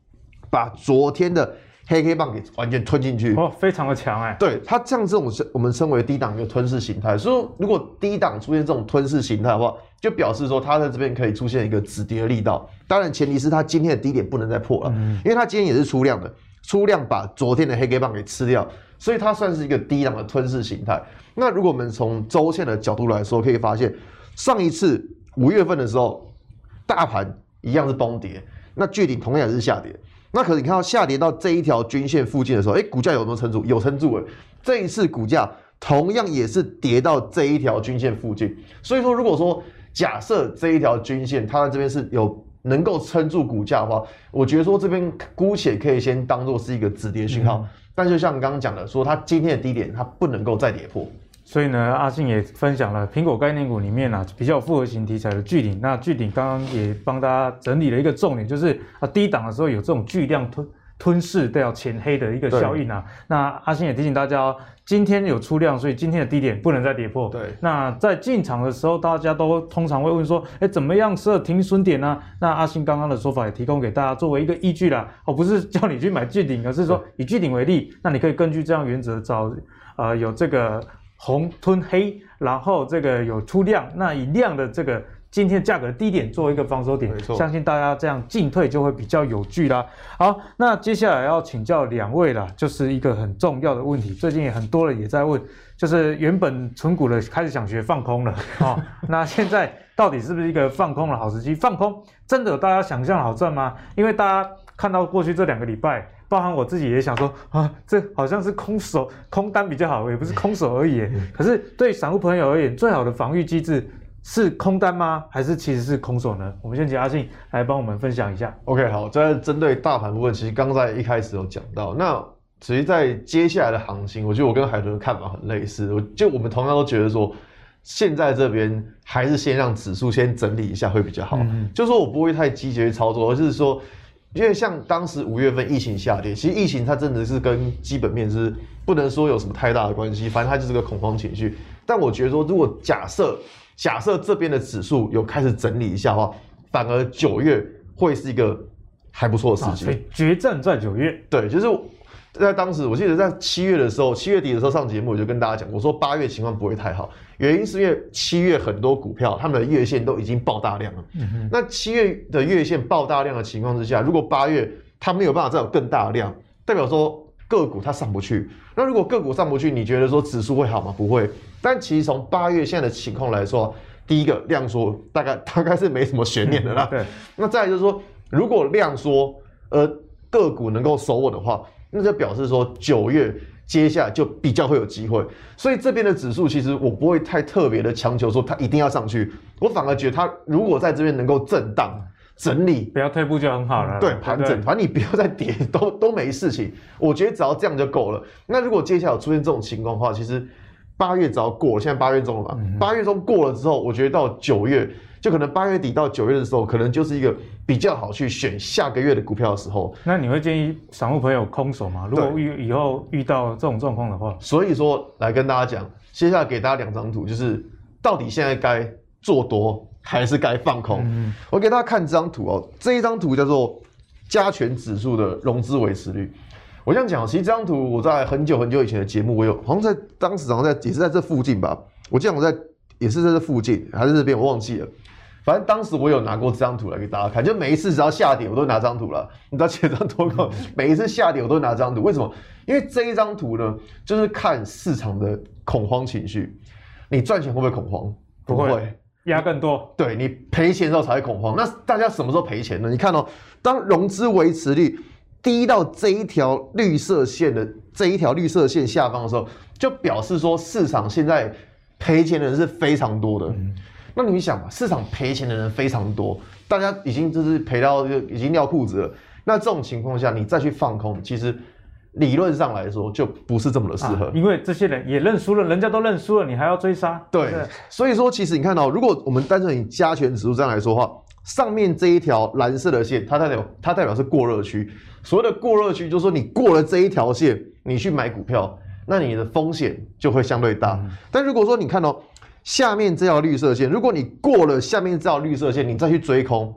把昨天的黑黑棒给完全吞进去，哦，非常的强哎。对，它像这种我们称为低档一个吞噬形态，所以如果低档出现这种吞噬形态的话，就表示说它在这边可以出现一个止跌的力道。当然前提是它今天的低点不能再破了，嗯、因为它今天也是出量的，出量把昨天的黑黑棒给吃掉，所以它算是一个低档的吞噬形态。那如果我们从周线的角度来说，可以发现上一次五月份的时候，大盘一样是崩跌。那巨鼎同样也是下跌，那可是你看到下跌到这一条均线附近的时候，哎，股价有没有撑住？有撑住诶。这一次股价同样也是跌到这一条均线附近，所以说如果说假设这一条均线它在这边是有能够撑住股价的话，我觉得说这边姑且可以先当做是一个止跌讯号。嗯、但就像刚刚讲的，说它今天的低点它不能够再跌破。所以呢，阿信也分享了苹果概念股里面啊比较复合型题材的巨鼎。那巨鼎刚刚也帮大家整理了一个重点，就是啊低档的时候有这种巨量吞吞噬掉前黑的一个效应啊。那阿信也提醒大家哦，今天有出量，所以今天的低点不能再跌破。对。那在进场的时候，大家都通常会问说，哎，怎么样设停损点呢？那阿信刚刚的说法也提供给大家作为一个依据啦。哦，不是叫你去买巨鼎，而是说以巨鼎为例，那你可以根据这样原则找，呃，有这个。红吞黑，然后这个有出量，那以量的这个今天价格低点做一个防守点，相信大家这样进退就会比较有据啦。好，那接下来要请教两位啦，就是一个很重要的问题，最近也很多人也在问，就是原本存股的开始想学放空了啊、哦，那现在到底是不是一个放空的好时机？放空真的有大家想象的好赚吗？因为大家看到过去这两个礼拜。包含我自己也想说啊，这好像是空手空单比较好，也不是空手而已。可是对散户朋友而言，最好的防御机制是空单吗？还是其实是空手呢？我们先请阿信来帮我们分享一下。OK，好，在针对大盘部分，其实刚在一开始有讲到。那其实，在接下来的行情，我觉得我跟海豚的看法很类似。我就我们同样都觉得说，现在这边还是先让指数先整理一下会比较好。嗯、就是说我不会太积极去操作，而是说。因为像当时五月份疫情下跌，其实疫情它真的是跟基本面是不能说有什么太大的关系，反正它就是个恐慌情绪。但我觉得说，如果假设假设这边的指数有开始整理一下的话，反而九月会是一个还不错的时机。决战在九月，对，就是在当时，我记得在七月的时候，七月底的时候上节目，我就跟大家讲，我说八月情况不会太好，原因是因为七月很多股票他们的月线都已经爆大量了。嗯哼。那七月的月线爆大量的情况之下，如果八月它没有办法再有更大的量，代表说个股它上不去。那如果个股上不去，你觉得说指数会好吗？不会。但其实从八月现在的情况来说，第一个量缩大概大概是没什么悬念的啦。对。那再来就是说，如果量缩，呃，个股能够守稳的话。那就表示说九月接下来就比较会有机会，所以这边的指数其实我不会太特别的强求说它一定要上去，我反而觉得它如果在这边能够震荡整理，不要退步就很好了。对，盘整，反正你不要再跌都都没事情，我觉得只要这样就够了。那如果接下来有出现这种情况的话，其实八月只要过了，现在八月中了嘛，八月中过了之后，我觉得到九月。就可能八月底到九月的时候，可能就是一个比较好去选下个月的股票的时候。那你会建议散户朋友空手吗？如果遇以后遇到这种状况的话，所以说来跟大家讲，接下来给大家两张图，就是到底现在该做多还是该放空。嗯、我给大家看这张图哦，这一张图叫做加权指数的融资维持率。我这样讲，其实这张图我在很久很久以前的节目，我有好像在当时好像在也是在这附近吧。我记得我在也是在这附近还是这边，我忘记了。反正当时我有拿过这张图来给大家看，就每一次只要下跌，我都拿这张图了。你知道这张图吗？每一次下跌，我都拿这张图。为什么？因为这一张图呢，就是看市场的恐慌情绪。你赚钱会不会恐慌？不会，压更多。对，你赔钱的时候才会恐慌。那大家什么时候赔钱呢？你看哦，当融资维持率低到这一条绿色线的这一条绿色线下方的时候，就表示说市场现在赔钱的人是非常多的。嗯那你想嘛，市场赔钱的人非常多，大家已经就是赔到就已经尿裤子了。那这种情况下，你再去放空，其实理论上来说就不是这么的适合。啊，因为这些人也认输了，人家都认输了，你还要追杀？对，所以说其实你看到，如果我们单纯以加权指数这样来说的话，上面这一条蓝色的线，它代表它代表是过热区。所谓的过热区，就是说你过了这一条线，你去买股票，那你的风险就会相对大。嗯、但如果说你看到。下面这条绿色线，如果你过了下面这条绿色线，你再去追空，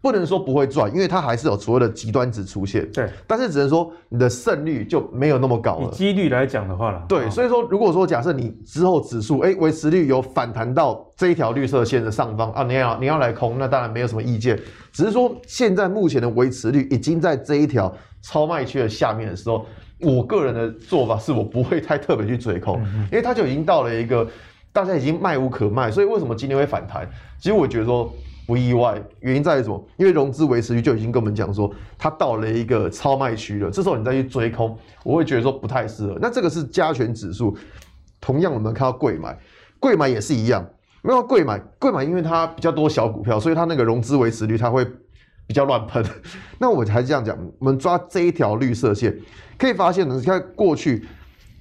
不能说不会赚，因为它还是有所谓的极端值出现。对，但是只能说你的胜率就没有那么高了。以几率来讲的话了，对，所以说如果说假设你之后指数哎维持率有反弹到这一条绿色线的上方啊，你要你要来空，那当然没有什么意见。只是说现在目前的维持率已经在这一条超卖区的下面的时候，我个人的做法是我不会太特别去追空，嗯、因为它就已经到了一个。大家已经卖无可卖，所以为什么今天会反弹？其实我觉得说不意外，原因在于什么？因为融资维持率就已经跟我们讲说，它到了一个超卖区了。这时候你再去追空，我会觉得说不太适合。那这个是加权指数，同样我们看到柜买，柜买也是一样。没有柜买，柜买因为它比较多小股票，所以它那个融资维持率它会比较乱喷。那我还是这样讲，我们抓这一条绿色线，可以发现呢，你看过去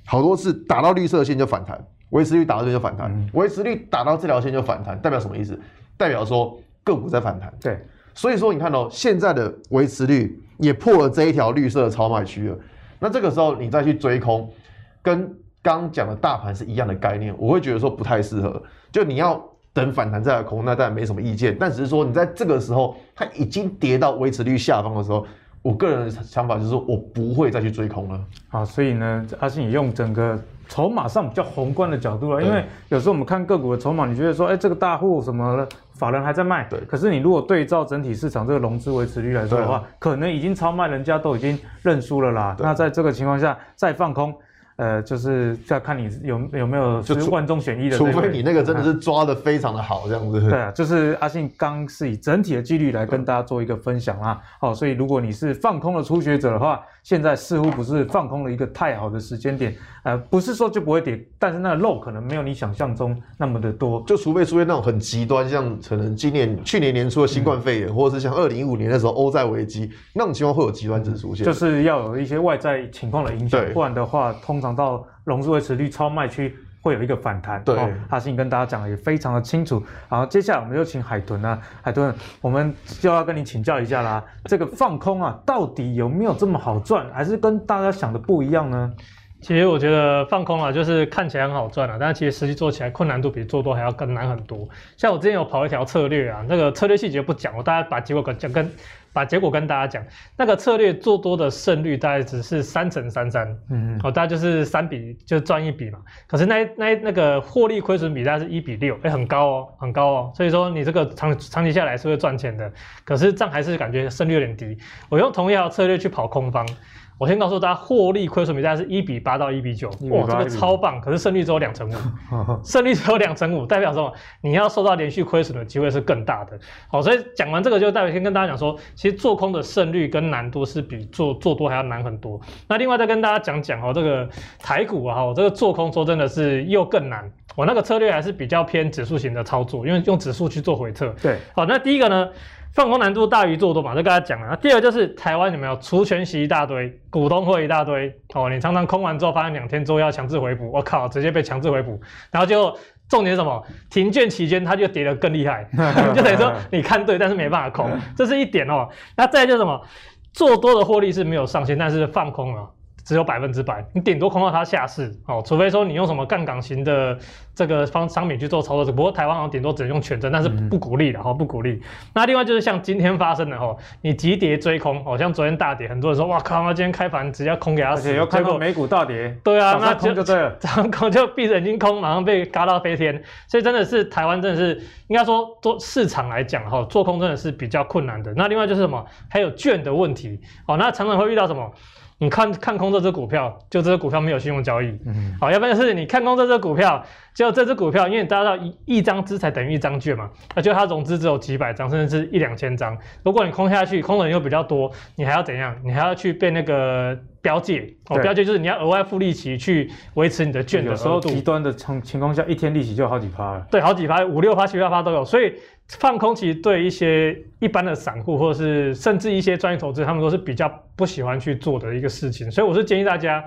好多次打到绿色线就反弹。维持率打到这就反弹，维持率打到这条线就反弹，代表什么意思？代表说个股在反弹。对，所以说你看到、喔、现在的维持率也破了这一条绿色的超卖区了。那这个时候你再去追空，跟刚讲的大盘是一样的概念，我会觉得说不太适合。就你要等反弹再来空，那当然没什么意见。但只是说你在这个时候它已经跌到维持率下方的时候，我个人的想法就是说我不会再去追空了。好，所以呢，阿信你用整个。筹码上比较宏观的角度了，因为有时候我们看个股的筹码，你觉得说，哎，这个大户什么法人还在卖，对。可是你如果对照整体市场这个融资维持率来说的话，可能已经超卖，人家都已经认输了啦。那在这个情况下再放空。呃，就是要看你有有没有就是万中选一的，除非你那个真的是抓的非常的好，这样子。对啊，就是阿信刚是以整体的几率来跟大家做一个分享啦。好，所以如果你是放空的初学者的话，现在似乎不是放空的一个太好的时间点。呃，不是说就不会跌，但是那个肉可能没有你想象中那么的多。就除非出现那种很极端，像可能今年去年年初的新冠肺炎，嗯、或者是像二零一五年的时候欧债危机那种情况会有极端值出现。就是要有一些外在情况的影响，不然的话，通常。到融资维持率超卖区会有一个反弹，对，阿信跟大家讲的也非常的清楚。好，接下来我们就请海豚啊，海豚，我们就要跟你请教一下啦。这个放空啊，到底有没有这么好赚，还是跟大家想的不一样呢？其实我觉得放空啊，就是看起来很好赚啊，但是其实实际做起来困难度比做多还要更难很多。像我之前有跑一条策略啊，那个策略细节不讲，我大概把结果跟讲跟把结果跟大家讲，那个策略做多的胜率大概只是三成三三，嗯嗯，哦，大概就是三比就赚一笔嘛。可是那那那个获利亏损比大概是一比六，哎，很高哦，很高哦。所以说你这个长长期下来是会赚钱的，可是这样还是感觉胜率有点低。我用同一条策略去跑空方。我先告诉大家，获利亏损比大概是一比八到一比九，哇，这个超棒！可是胜率只有两成五，胜率只有两成五，代表什么？你要受到连续亏损的机会是更大的。好，所以讲完这个，就代表先跟大家讲说，其实做空的胜率跟难度是比做做多还要难很多。那另外再跟大家讲讲哦，这个台股啊，我这个做空说真的是又更难。我那个策略还是比较偏指数型的操作，因为用指数去做回测。对，好，那第一个呢？放空难度大于做多嘛，就跟他讲了。那第二就是台湾有没有除权息一大堆，股东会一大堆哦，你常常空完之后发现两天之后要强制回补，我靠，直接被强制回补，然后就重点是什么？停券期间它就跌得更厉害，就等于说你看对，但是没办法空，这是一点哦。那再来就是什么？做多的获利是没有上限，但是放空了。只有百分之百，你顶多空到它下市哦，除非说你用什么杠杆型的这个方商品去做操作。只不过台湾好像顶多只能用权证，但是不鼓励的哈，不鼓励。那另外就是像今天发生的哈，你急跌追空哦，像昨天大跌，很多人说哇靠，那今天开盘直接空给他死，而且又看到美股大跌，对啊，那空就对了，早上空就闭着眼睛空，马上被嘎到飞天。所以真的是台湾真的是应该说做市场来讲哈，做空真的是比较困难的。那另外就是什么，还有券的问题哦，那常常会遇到什么？你看看空这只股票，就这只股票没有信用交易，嗯，好，要不然就是你看空这只股票，就这只股票，因为大家知道一一张资产等于一张券嘛，那就它融资只有几百张，甚至是一两千张，如果你空下去，空的人又比较多，你还要怎样？你还要去被那个标借，哦，标借就是你要额外付利息去维持你的券的额度。有时候极端的情情况下，一天利息就好几趴了。对，好几趴，五六趴、七八趴都有，所以。放空其实对一些一般的散户，或者是甚至一些专业投资，他们都是比较不喜欢去做的一个事情，所以我是建议大家。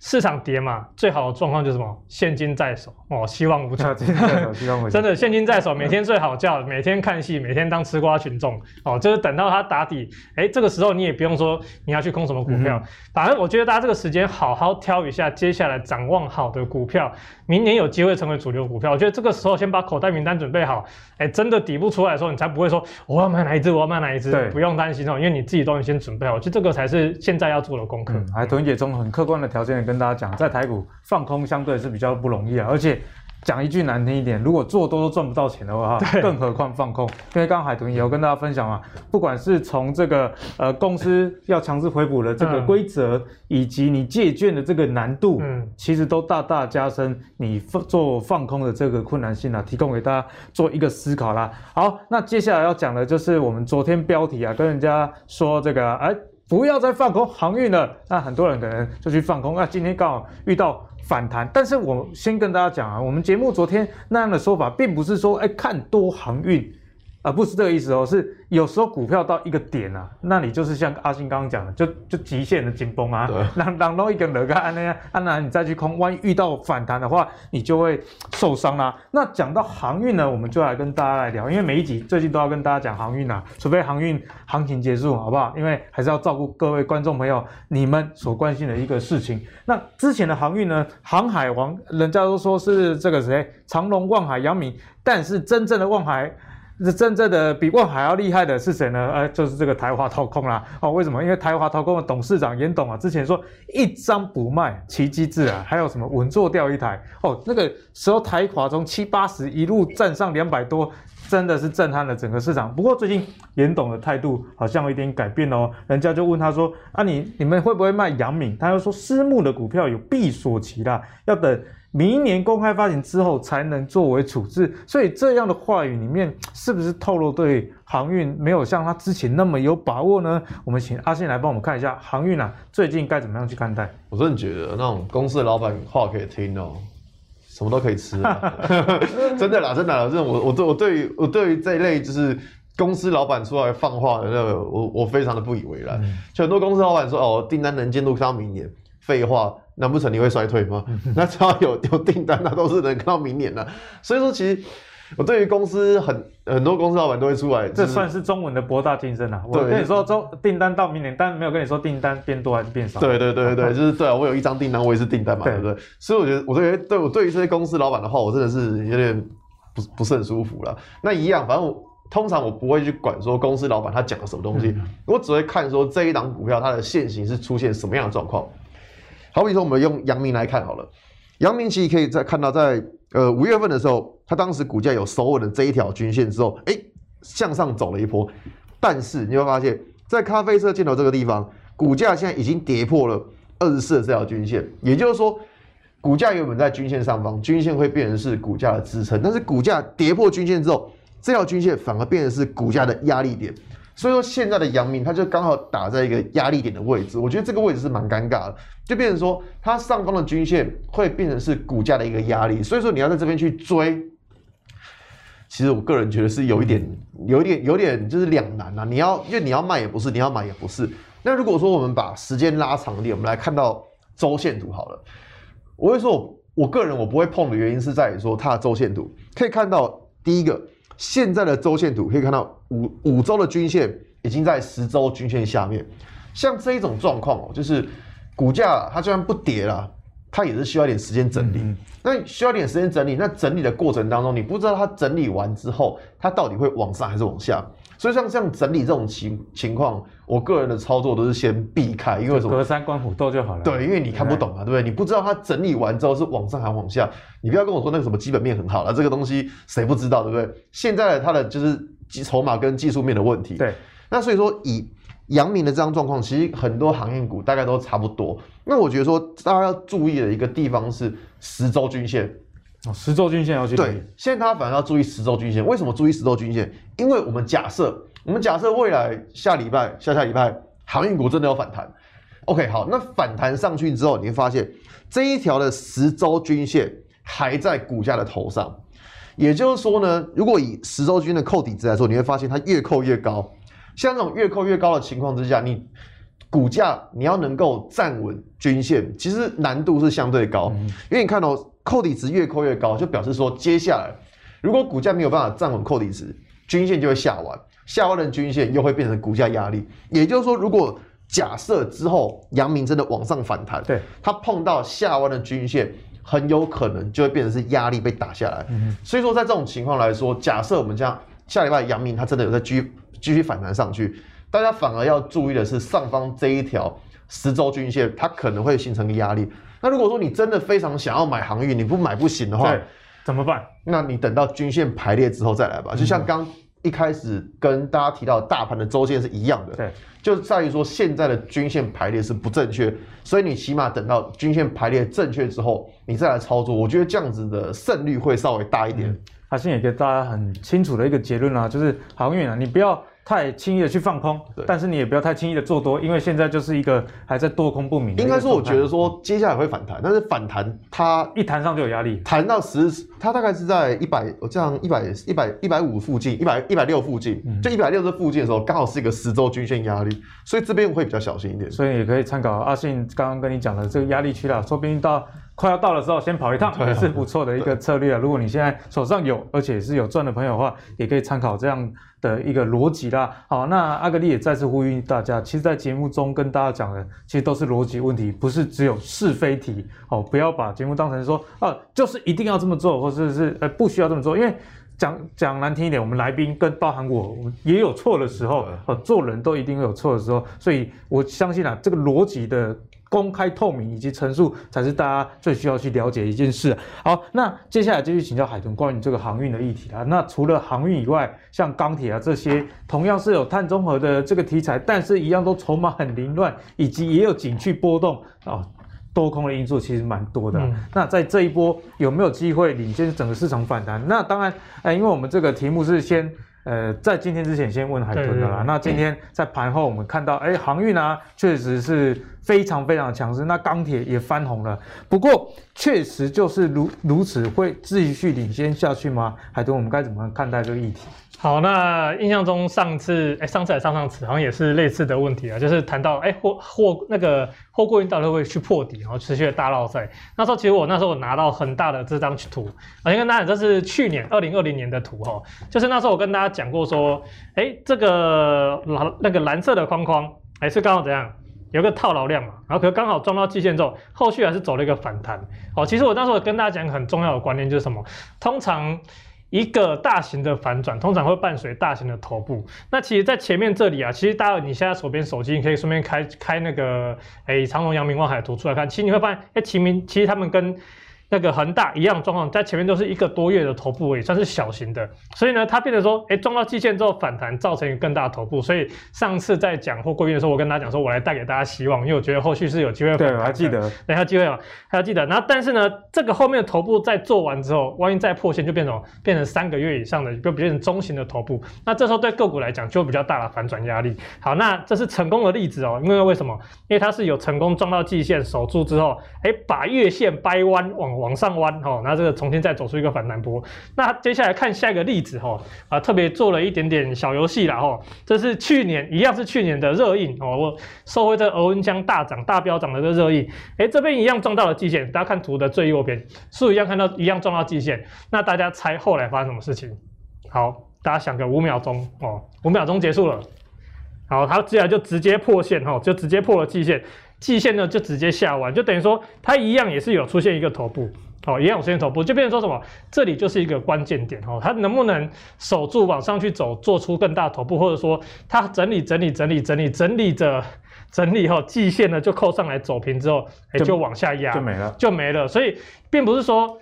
市场跌嘛，最好的状况就是什么？现金在手哦，希望无穷。真的现金在手，每天睡好觉，每天看戏，每天当吃瓜群众哦，就是等到它打底，哎，这个时候你也不用说你要去空什么股票，反正我觉得大家这个时间好好挑一下接下来展望好的股票，明年有机会成为主流股票。我觉得这个时候先把口袋名单准备好，哎，真的底部出来的时候，你才不会说我要买哪一只，我要买哪一只，不用担心哦，因为你自己都能先准备好，其实这个才是现在要做的功课。还屯姐从很客观的条件。跟大家讲，在台股放空相对是比较不容易啊，而且讲一句难听一点，如果做多都赚不到钱的话，更何况放空。因为刚刚海豚也有跟大家分享嘛，不管是从这个呃公司要强制回补的这个规则，嗯、以及你借券的这个难度，嗯，其实都大大加深你做放空的这个困难性啊，提供给大家做一个思考啦。好，那接下来要讲的就是我们昨天标题啊，跟人家说这个哎。不要再放空航运了，那很多人可能就去放空。那今天刚好遇到反弹，但是我先跟大家讲啊，我们节目昨天那样的说法，并不是说哎看多航运。啊，不是这个意思哦，是有时候股票到一个点啊，那你就是像阿信刚刚讲的，就就极限的紧绷啊，让让弄一个哪个按那样，按那你再去空，万一遇到反弹的话，你就会受伤啦、啊。那讲到航运呢，我们就来跟大家来聊，因为每一集最近都要跟大家讲航运啊，除非航运行情结束，好不好？因为还是要照顾各位观众朋友你们所关心的一个事情。那之前的航运呢，航海王人家都说是这个谁，长隆、望海、阳明，但是真正的望海。这真正的比万海要厉害的是谁呢？呃，就是这个台华掏空啦。哦，为什么？因为台华掏空的董事长严董啊，之前说一张不卖，奇迹自然。还有什么稳坐钓一台？哦，那个时候台华从七八十一路站上两百多，真的是震撼了整个市场。不过最近严董的态度好像有一点改变哦。人家就问他说：“啊你，你你们会不会卖阳明？”他又说：“私募的股票有闭锁期啦，要等。”明年公开发行之后才能作为处置，所以这样的话语里面是不是透露对航运没有像他之前那么有把握呢？我们请阿信来帮我们看一下航运啊，最近该怎么样去看待？我真的觉得那种公司的老板话可以听哦，什么都可以吃，真的啦，真的啦，这种我我对我对于我对于这一类就是公司老板出来放话的那个，我我非常的不以为然。嗯、就很多公司老板说哦，订单能见度看到明年，废话。难不成你会衰退吗？那只要有有订单，那都是能看到明年的。所以说，其实我对于公司很很多公司老板都会出来，这算是中文的博大精深啊。我跟你说，中订单到明年，但没有跟你说订单变多还是变少。对对对对，就是对啊，我有一张订单，我也是订单嘛，对不对？所以我觉得，我对对我对于这些公司老板的话，我真的是有点不不是很舒服了。那一样，反正我通常我不会去管说公司老板他讲了什么东西，我只会看说这一档股票它的现形是出现什么样的状况。好比说，我们用阳明来看好了，阳明其实可以在看到在呃五月份的时候，它当时股价有守稳的这一条均线之后，哎、向上走了一波，但是你会发现，在咖啡色箭头这个地方，股价现在已经跌破了二十四的这条均线，也就是说。股价原本在均线上方，均线会变成是股价的支撑，但是股价跌破均线之后，这条均线反而变成是股价的压力点。所以说现在的阳明，它就刚好打在一个压力点的位置。我觉得这个位置是蛮尴尬的，就变成说它上方的均线会变成是股价的一个压力。所以说你要在这边去追，其实我个人觉得是有一点、有一点、有点就是两难啊。你要因为你要卖也不是，你要买也不是。那如果说我们把时间拉长一点，我们来看到周线图好了。我会说，我个人我不会碰的原因是在于说它的周线图可以看到，第一个现在的周线图可以看到五五周的均线已经在十周均线下面，像这一种状况哦，就是股价它虽然不跌了，它也是需要一点时间整理。那需要一点时间整理，那整理的过程当中，你不知道它整理完之后，它到底会往上还是往下。所以像像整理这种情情况，我个人的操作都是先避开，因为什么？隔山观虎斗就好了。对，因为你看不懂嘛，对不对？你不知道它整理完之后是往上还是往下，你不要跟我说那个什么基本面很好了，这个东西谁不知道，对不对？现在它的就是筹码跟技术面的问题。对，那所以说以阳明的这张状况，其实很多行业股大概都差不多。那我觉得说大家要注意的一个地方是十周均线。哦，十周均线要去对，现在大家反而要注意十周均线。为什么注意十周均线？因为我们假设，我们假设未来下礼拜、下下礼拜航运股真的有反弹。OK，好，那反弹上去之后，你会发现这一条的十周均线还在股价的头上。也就是说呢，如果以十周均的扣底值来说，你会发现它越扣越高。像这种越扣越高的情况之下，你股价你要能够站稳均线，其实难度是相对高，嗯、因为你看到、哦。扣底值越扣越高，就表示说接下来如果股价没有办法站稳扣底值，均线就会下弯，下弯的均线又会变成股价压力。也就是说，如果假设之后阳明真的往上反弹，对，它碰到下弯的均线，很有可能就会变成是压力被打下来。嗯、所以说，在这种情况来说，假设我们这样下礼拜阳明它真的有在继续继续反弹上去，大家反而要注意的是上方这一条十周均线，它可能会形成个压力。那如果说你真的非常想要买航运，你不买不行的话，怎么办？那你等到均线排列之后再来吧。就像刚一开始跟大家提到，大盘的周线是一样的，对，就在于说现在的均线排列是不正确，所以你起码等到均线排列正确之后，你再来操作，我觉得这样子的胜率会稍微大一点。他现在也给大家很清楚的一个结论啊，就是航运啊，你不要。太轻易的去放空，但是你也不要太轻易的做多，因为现在就是一个还在多空不明。应该说，我觉得说接下来会反弹，但是反弹它一弹上就有压力，弹到十，它大概是在一百，我这样一百一百一百五附近，一百一百六附近，就一百六这附近的时候，刚好是一个十周均线压力，所以这边会比较小心一点。所以也可以参考阿信刚刚跟你讲的这个压力区啦，说不定到。快要到的时候，先跑一趟也是不错的一个策略啊。如果你现在手上有，而且是有赚的朋友的话，也可以参考这样的一个逻辑啦。好，那阿格力也再次呼吁大家，其实，在节目中跟大家讲的，其实都是逻辑问题，不是只有是非题。哦，不要把节目当成说，啊，就是一定要这么做，或者是呃不需要这么做。因为讲讲难听一点，我们来宾跟包含我也有错的时候，哦，做人都一定会有错的时候。所以我相信啊，这个逻辑的。公开透明以及陈述才是大家最需要去了解的一件事。好，那接下来继续请教海豚关于这个航运的议题啊。那除了航运以外，像钢铁啊这些，同样是有碳中和的这个题材，但是一样都筹码很凌乱，以及也有景气波动啊，多空的因素其实蛮多的。嗯、那在这一波有没有机会领先整个市场反弹？那当然，哎，因为我们这个题目是先。呃，在今天之前先问海豚的啦。对对对，那今天在盘后我们看到，哎，航运啊，确实是非常非常强势。那钢铁也翻红了。不过，确实就是如如此，会继续领先下去吗？海豚，我们该怎么看待这个议题？好，那印象中上次，哎，上次还上上次，好像也是类似的问题啊，就是谈到，哎，货货那个货柜运到底会不会去破底，然后持续的大绕赛。那时候其实我那时候我拿到很大的这张图，我先跟大家讲，这是去年二零二零年的图哈，就是那时候我跟大家讲过说，哎，这个蓝那个蓝色的框框，哎，是刚好怎样，有个套牢量嘛，然后可刚好撞到季线之后，后续还是走了一个反弹。哦，其实我那时候跟大家讲很重要的观念就是什么，通常。一个大型的反转，通常会伴随大型的头部。那其实，在前面这里啊，其实大家你现在手边手机，你可以顺便开开那个诶长隆、阳明、望海图出来看，其实你会发现，哎，其明其实他们跟那个恒大一样状况，在前面都是一个多月的头部，也算是小型的。所以呢，它变得说，哎，撞到季线之后反弹，造成一个更大的头部。所以上次在讲货柜运的时候，我跟大家讲说，我来带给大家希望，因为我觉得后续是有机会。对，我还记得，等一下机会啊，还要记得。然后，但是呢，这个后面的头部在做完之后，万一再破线，就变成变成三个月以上的，就变成中型的头部。那这时候对个股来讲，就比较大的反转压力。好，那这是成功的例子哦，因为为什么？因为它是有成功撞到季线守住之后，哎，把月线掰弯往往上弯哦。那这个重新再走出一个反弹波，那接下来看下一个例子哈啊，特别做了一点点小游戏啦哈，这是去年一样是去年的热映哦，我收回这额温枪大涨大飙涨的这个热映，哎这边一样撞到了季线，大家看图的最右边，是一样看到一样撞到季线？那大家猜后来发生什么事情？好，大家想个五秒钟哦，五秒钟结束了，好，它接下来就直接破线哈，就直接破了季线。季线呢就直接下弯，就等于说它一样也是有出现一个头部，哦，一样有出现头部，就变成说什么？这里就是一个关键点哦，它能不能守住往上去走，做出更大头部，或者说它整理整理整理整理整理着整理后，季线呢就扣上来走平之后，哎，就往下压，就没了，就没了。所以并不是说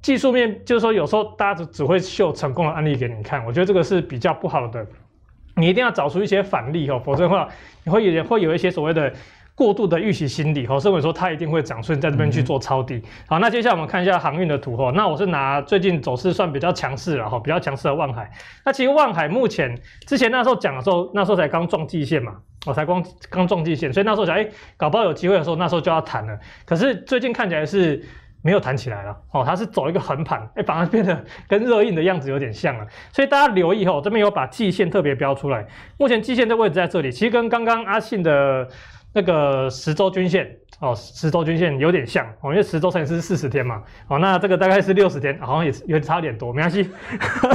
技术面，就是说有时候大家只只会秀成功的案例给你看，我觉得这个是比较不好的，你一定要找出一些反例哦，否则的话你会有会有一些所谓的。过度的预期心理，哈，认为说它一定会涨，所以在这边去做抄底。嗯、好，那接下来我们看一下航运的图，哈，那我是拿最近走势算比较强势了，哈，比较强势的万海。那其实万海目前之前那时候讲的时候，那时候才刚撞季线嘛，我才刚刚撞季线，所以那时候想，哎、欸，搞不好有机会的时候，那时候就要弹了。可是最近看起来是没有弹起来了，哦，它是走一个横盘，哎，反而变得跟热映的样子有点像了。所以大家留意哈，这边有把季线特别标出来，目前季线的位置在这里，其实跟刚刚阿信的。那个十周均线哦，十周均线有点像哦，因为十周乘以是四十天嘛，哦，那这个大概是六十天，好像也有差点多，没关系，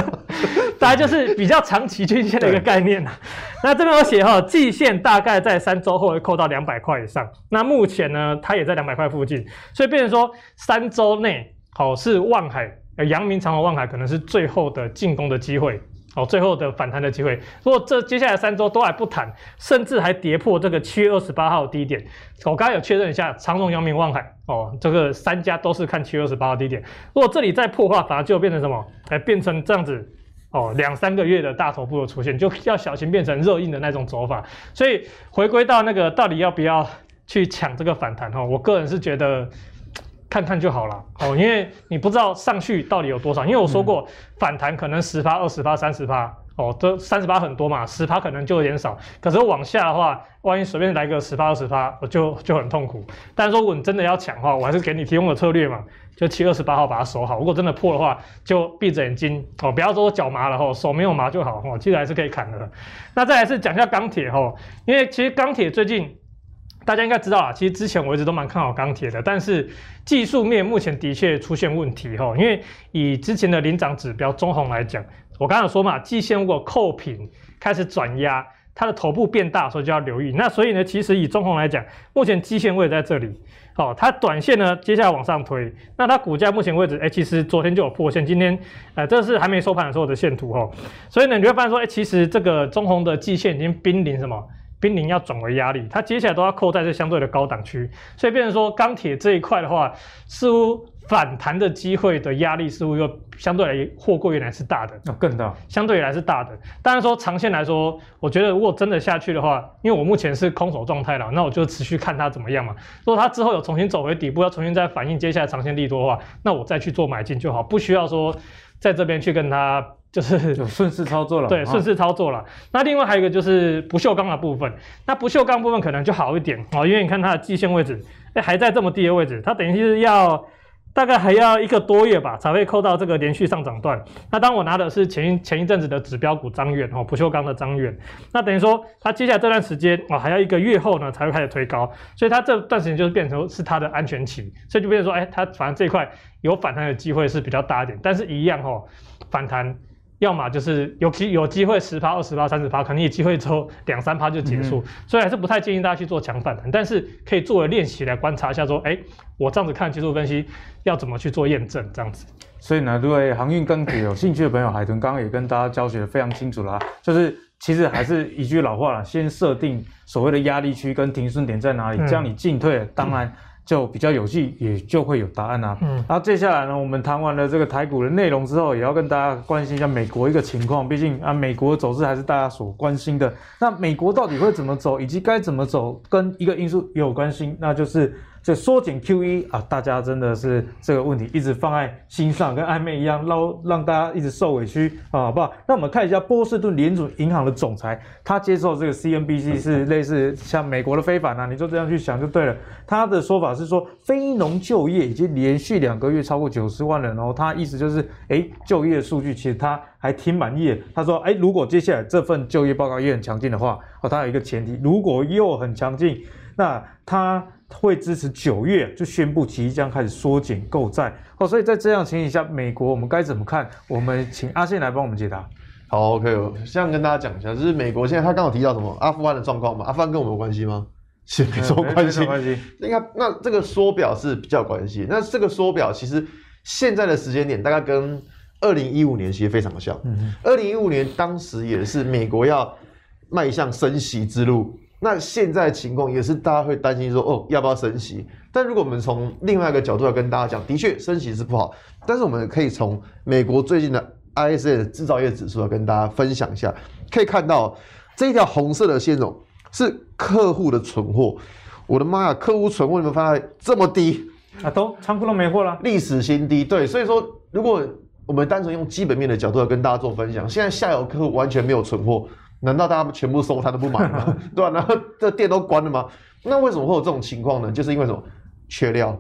大概就是比较长期均线的一个概念。那这边有写哈，季线大概在三周后会扣到两百块以上，那目前呢，它也在两百块附近，所以变成说三周内好是望海、阳明、长荣、万海可能是最后的进攻的机会。哦，最后的反弹的机会，如果这接下来三周都还不弹，甚至还跌破这个七月二十八号低点，我刚刚有确认一下，长荣、阳明、万海，哦，这个三家都是看七月二十八号低点。如果这里再破的话，反而就变成什么？哎，变成这样子，哦，两三个月的大头部的出现，就要小心变成热印的那种走法。所以回归到那个，到底要不要去抢这个反弹？哈，我个人是觉得。看看就好了哦，因为你不知道上去到底有多少。因为我说过，反弹可能十趴、二十趴、三十趴哦，这三十趴很多嘛，十趴可能就有点少。可是往下的话，万一随便来个十趴、二十趴，我就就很痛苦。但是说，如果你真的要抢的话，我还是给你提供的策略嘛，就七月二十八号把它守好。如果真的破的话，就闭着眼睛哦，不要说脚麻了哈，手没有麻就好哈，其实还是可以砍的。那再来是讲一下钢铁哈，因为其实钢铁最近。大家应该知道啊，其实之前我一直都蛮看好钢铁的，但是技术面目前的确出现问题哈。因为以之前的领涨指标中红来讲，我刚刚说嘛，季线如果扣平开始转压，它的头部变大，所以就要留意。那所以呢，其实以中红来讲，目前季线位在这里，哦，它短线呢接下来往上推，那它股价目前位置，哎，其实昨天就有破线，今天，呃，这是还没收盘的时候的线图哈。所以呢，你会发现说，哎，其实这个中红的季线已经濒临什么？濒临要转为压力，它接下来都要扣在这相对的高档区，所以变成说钢铁这一块的话，似乎反弹的机会的压力似乎又相对来货柜原来是大的，要更大，相对来是大的。当然说长线来说，我觉得如果真的下去的话，因为我目前是空手状态了，那我就持续看它怎么样嘛。如果它之后有重新走回底部，要重新再反映接下来长线利多的话，那我再去做买进就好，不需要说在这边去跟它。就是就顺势操作了，对，顺势操作了。哦、那另外还有一个就是不锈钢的部分，那不锈钢部分可能就好一点哦，因为你看它的季线位置，哎，还在这么低的位置，它等于是要大概还要一个多月吧，才会扣到这个连续上涨段。那当我拿的是前一前一阵子的指标股张远哦，不锈钢的张远，那等于说它接下来这段时间哦，还要一个月后呢才会开始推高，所以它这段时间就是变成是它的安全期，所以就变成说，哎，它反正这一块有反弹的机会是比较大一点，但是一样哦，反弹。要么就是有机有机会十趴、二十趴、三十趴，可能有机会抽 两三趴就结束，嗯、所以还是不太建议大家去做强反弹，但是可以作为练习来观察一下，说，哎，我这样子看技术分析要怎么去做验证，这样子。所以呢，对航运钢铁有兴趣的朋友，海豚刚刚也跟大家教学的非常清楚啦，就是其实还是一句老话了，先设定所谓的压力区跟停损点在哪里，这样你进退当然。嗯就比较有趣，也就会有答案啊。嗯，然后接下来呢，我们谈完了这个台股的内容之后，也要跟大家关心一下美国一个情况。毕竟啊，美国的走势还是大家所关心的。那美国到底会怎么走，以及该怎么走，跟一个因素也有关系，那就是。这缩减 QE 啊，大家真的是这个问题一直放在心上，跟暧昧一样，让让大家一直受委屈啊，好不好？那我们看一下波士顿联准银行的总裁，他接受这个 CNBC 是类似像美国的非凡啊，你就这样去想就对了。他的说法是说，非农就业已经连续两个月超过九十万人哦，他意思就是，诶，就业的数据其实他还挺满意的。他说，诶，如果接下来这份就业报告也很强劲的话，哦，他有一个前提，如果又很强劲，那他。会支持九月就宣布即将开始缩减购债哦，所以在这样情形下，美国我们该怎么看？我们请阿信来帮我们解答。好，OK，我现在跟大家讲一下，就是美国现在他刚好提到什么阿富汗的状况嘛？阿富汗跟我们有关系吗？是没什么关系，没什么关系。应该那这个缩表是比较有关系。那这个缩表其实现在的时间点大概跟二零一五年其实非常的像。嗯，二零一五年当时也是美国要迈向升息之路。那现在情况也是大家会担心说，哦，要不要升息？但如果我们从另外一个角度来跟大家讲，的确升息是不好。但是我们可以从美国最近的 ISM 制造业指数来跟大家分享一下，可以看到这一条红色的线哦，是客户的存货。我的妈呀，客户存货你们发现这么低啊？都仓库都没货了，历史新低。对，所以说如果我们单纯用基本面的角度来跟大家做分享，现在下游客户完全没有存货。难道大家全部收他都不买吗？对吧、啊？然后这店都关了吗？那为什么会有这种情况呢？就是因为什么？缺料，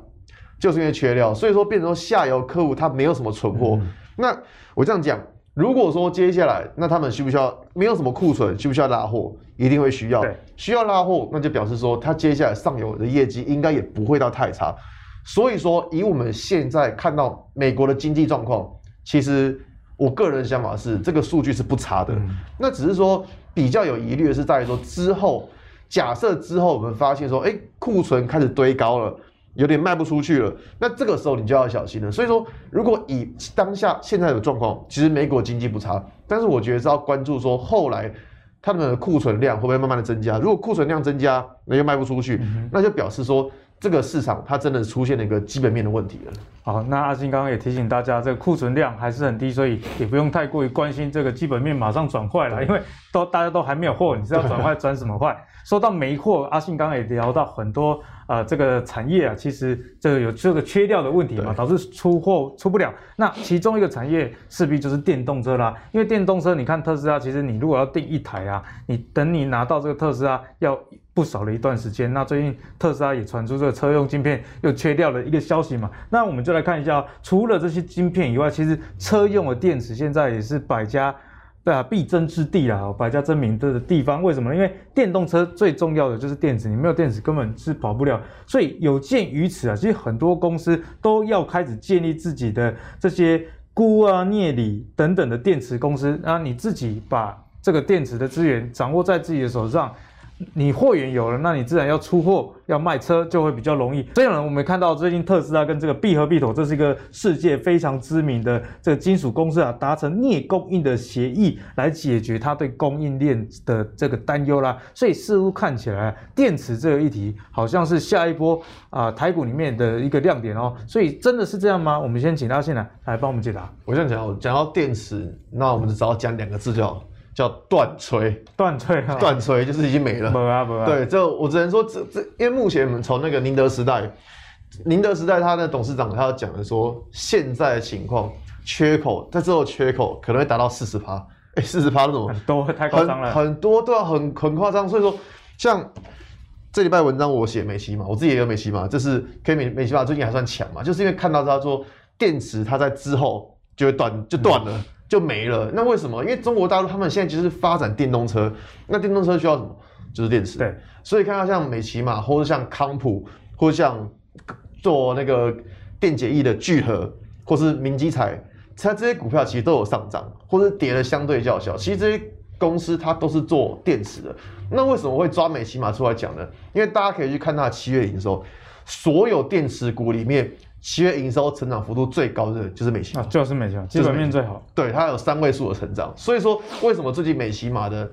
就是因为缺料，所以说变成说下游客户他没有什么存货。嗯、那我这样讲，如果说接下来那他们需不需要没有什么库存，需不需要拉货？一定会需要，需要拉货，那就表示说他接下来上游的业绩应该也不会到太差。所以说，以我们现在看到美国的经济状况，其实。我个人的想法是，这个数据是不差的。那只是说比较有疑虑的是在于说之后，假设之后我们发现说，哎，库存开始堆高了，有点卖不出去了，那这个时候你就要小心了。所以说，如果以当下现在的状况，其实美国经济不差，但是我觉得是要关注说后来他们的库存量会不会慢慢的增加。如果库存量增加，那就卖不出去，那就表示说。这个市场它真的出现了一个基本面的问题了。好，那阿信刚刚也提醒大家，这个库存量还是很低，所以也不用太过于关心这个基本面马上转坏了，因为都大家都还没有货，你是要转坏转什么坏？说到没货，阿信刚刚也聊到很多啊、呃，这个产业啊，其实这个有这个缺料的问题嘛，导致出货出不了。那其中一个产业势必就是电动车啦，因为电动车，你看特斯拉，其实你如果要订一台啊，你等你拿到这个特斯拉要。不少的一段时间，那最近特斯拉也传出这个车用晶片又缺掉了一个消息嘛，那我们就来看一下，除了这些晶片以外，其实车用的电池现在也是百家啊必争之地啦，百家争鸣的地方。为什么？因为电动车最重要的就是电池，你没有电池根本是跑不了。所以有鉴于此啊，其实很多公司都要开始建立自己的这些钴啊、镍锂等等的电池公司，啊，你自己把这个电池的资源掌握在自己的手上。你货源有了，那你自然要出货、要卖车就会比较容易。这样呢，我们看到最近特斯拉跟这个必和必妥，这是一个世界非常知名的这个金属公司啊，达成镍供应的协议，来解决它对供应链的这个担忧啦。所以似乎看起来，电池这个议题好像是下一波啊台股里面的一个亮点哦。所以真的是这样吗？我们先请他进来来帮我们解答。我想讲，讲到电池，那我们就只要讲两个字就好。叫断炊，断炊，断炊就是已经没了。没啊，没啊。对，这我只能说，这这，因为目前我们从那个宁德时代，宁德时代他的董事长他要讲的说，现在的情况缺口，在之后缺口可能会达到四十趴，哎、欸，四十趴那种很多太夸张了，很多都要很很夸张。所以说，像这礼拜文章我写美西嘛，我自己也有美西嘛，这是可以美美西嘛最近还算强嘛，就是因为看到他说电池它在之后就会断，就断了。嗯就没了。那为什么？因为中国大陆他们现在就是发展电动车，那电动车需要什么？就是电池。对，所以看到像美琪玛，或者像康普，或者像做那个电解液的聚合，或是明基材，它这些股票其实都有上涨，或是跌的相对较小。其实这些公司它都是做电池的。那为什么会抓美琪玛出来讲呢？因为大家可以去看它的七月营收，所有电池股里面，七月营收成长幅度最高的就是美琪啊，就是美琪，基本面最好。对，它有三位数的成长。所以说，为什么最近美琪马的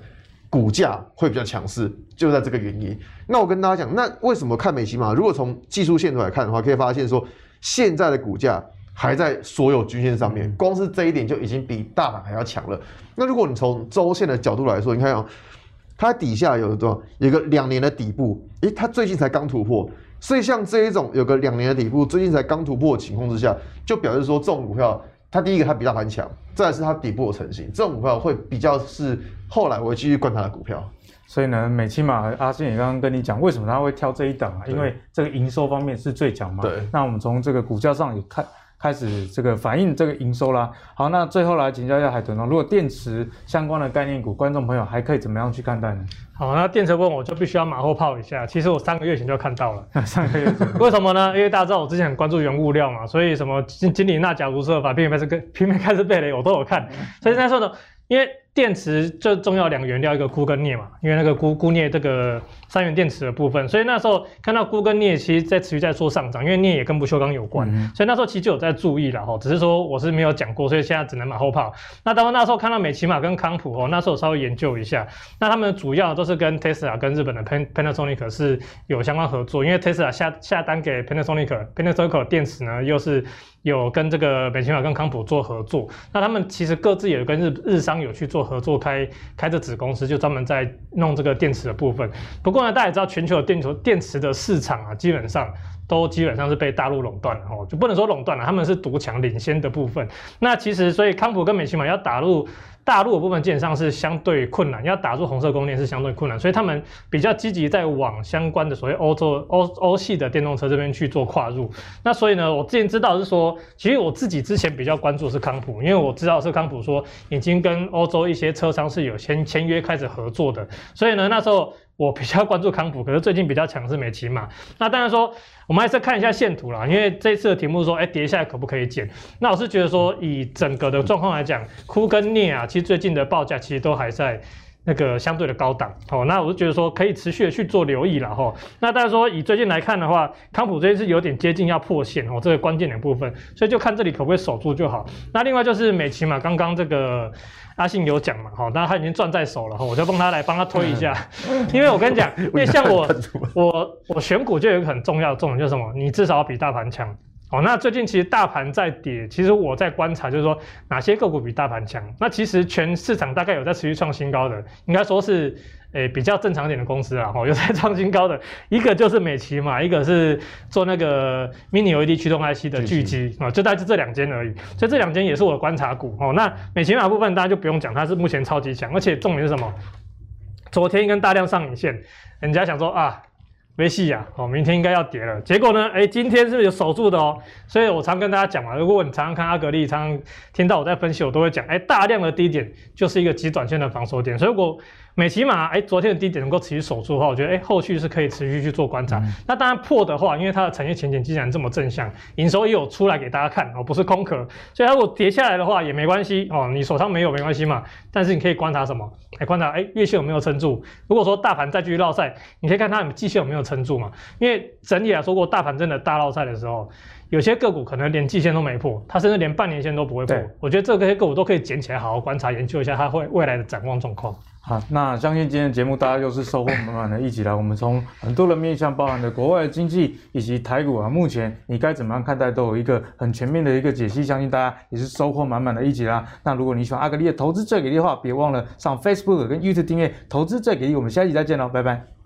股价会比较强势，就在这个原因。那我跟大家讲，那为什么看美琪马？如果从技术线图来看的话，可以发现说，现在的股价。还在所有均线上面，光是这一点就已经比大盘还要强了。那如果你从周线的角度来说，你看啊，它底下有多少？有个两年的底部，诶，它最近才刚突破。所以像这一种有个两年的底部，最近才刚突破的情况之下，就表示说这种股票，它第一个它比大盘强，再来是它底部有成型，这种股票会比较是后来我会继续观察的股票。所以呢，美期马阿信也刚刚跟你讲，为什么他会挑这一档啊？因为这个营收方面是最强嘛。对。那我们从这个股价上也看。开始这个反映这个营收啦。好，那最后来请教一下海豚哦，如果电池相关的概念股，观众朋友还可以怎么样去看待呢？好，那电池问我就必须要马后炮一下。其实我三个月前就看到了，三个月前 为什么呢？因为大家知道我之前很关注原物料嘛，所以什么金金里纳钾如说把平面开始跟平面开始背雷我都有看。所以那时候呢，因为电池最重要两个原料，一个钴跟镍嘛，因为那个钴钴镍这个三元电池的部分，所以那时候看到钴跟镍其实在持续在做上涨，因为镍也跟不锈钢有关，嗯、所以那时候其实就有在注意了哈，只是说我是没有讲过，所以现在只能马后炮。那当然那时候看到美琪玛跟康普哦，那时候我稍微研究一下，那他们主要都是跟 Tesla 跟日本的 Pan Panasonic 是有相关合作，因为 Tesla 下下单给 Panasonic，Panasonic 电池呢又是。有跟这个美琪玛跟康普做合作，那他们其实各自也跟日日商有去做合作，开开着子公司，就专门在弄这个电池的部分。不过呢，大家也知道，全球的电池电池的市场啊，基本上都基本上是被大陆垄断了哦，就不能说垄断了，他们是独强领先的部分。那其实，所以康普跟美琪玛要打入。大陆的部分建商是相对困难，要打入红色供应链是相对困难，所以他们比较积极在往相关的所谓欧洲欧欧系的电动车这边去做跨入。那所以呢，我之前知道是说，其实我自己之前比较关注是康普，因为我知道是康普说已经跟欧洲一些车商是有先签约开始合作的，所以呢，那时候。我比较关注康普，可是最近比较强是美骑马。那当然说，我们还是看一下线图啦，因为这次的题目说，哎、跌下来可不可以减？那我是觉得说，以整个的状况来讲，哭跟镍啊，其实最近的报价其实都还在那个相对的高档。哦，那我就觉得说，可以持续的去做留意了哈。那大家说，以最近来看的话，康普这次有点接近要破线哦，这个关键的部分，所以就看这里可不可以守住就好。那另外就是美琪嘛刚刚这个。阿信有讲嘛？好，那他已经赚在手了哈，我就帮他来帮他推一下。因为我跟你讲，因为像我我我选股就有一个很重要的重点，就是什么？你至少要比大盘强。哦，那最近其实大盘在跌，其实我在观察，就是说哪些个股比大盘强。那其实全市场大概有在持续创新高的，应该说是。诶、欸，比较正常一点的公司啊，吼，有在创新高的，一个就是美琪嘛，一个是做那个 Mini LED 驱动 IC 的聚积啊，就大概就这两间而已。所以这两间也是我的观察股哦。那美琪玛部分大家就不用讲，它是目前超级强，而且重点是什么？昨天一根大量上影线，人家想说啊，没戏呀，哦，明天应该要跌了。结果呢，哎、今天是有守住的哦。所以我常跟大家讲嘛，如果你常常看阿格力，常常听到我在分析，我都会讲，哎、大量的低点就是一个极短线的防守点。所以如果美琪玛，哎，昨天的低点能够持续守住的话，我觉得，哎，后续是可以持续去做观察。嗯、那当然破的话，因为它的产业前景既然这么正向，营收也有出来给大家看哦，不是空壳，所以它如果跌下来的话也没关系哦，你手上没有没关系嘛。但是你可以观察什么？哎，观察哎，月线有没有撑住？如果说大盘再继续落赛，你可以看它季线有没有撑住嘛。因为整体来说，过大盘真的大落赛的时候，有些个股可能连季线都没破，它甚至连半年线都不会破。我觉得这些个股都可以捡起来好好观察研究一下它会未来的展望状况。好，那相信今天的节目大家又是收获满满的一集了。我们从很多的面向，包含的国外的经济以及台股啊，目前你该怎么样看待，都有一个很全面的一个解析。相信大家也是收获满满的一集啦。那如果你喜欢阿格丽的投资最给力的话，别忘了上 Facebook 跟 YouTube 订阅投资最给力。我们下期再见喽，拜拜。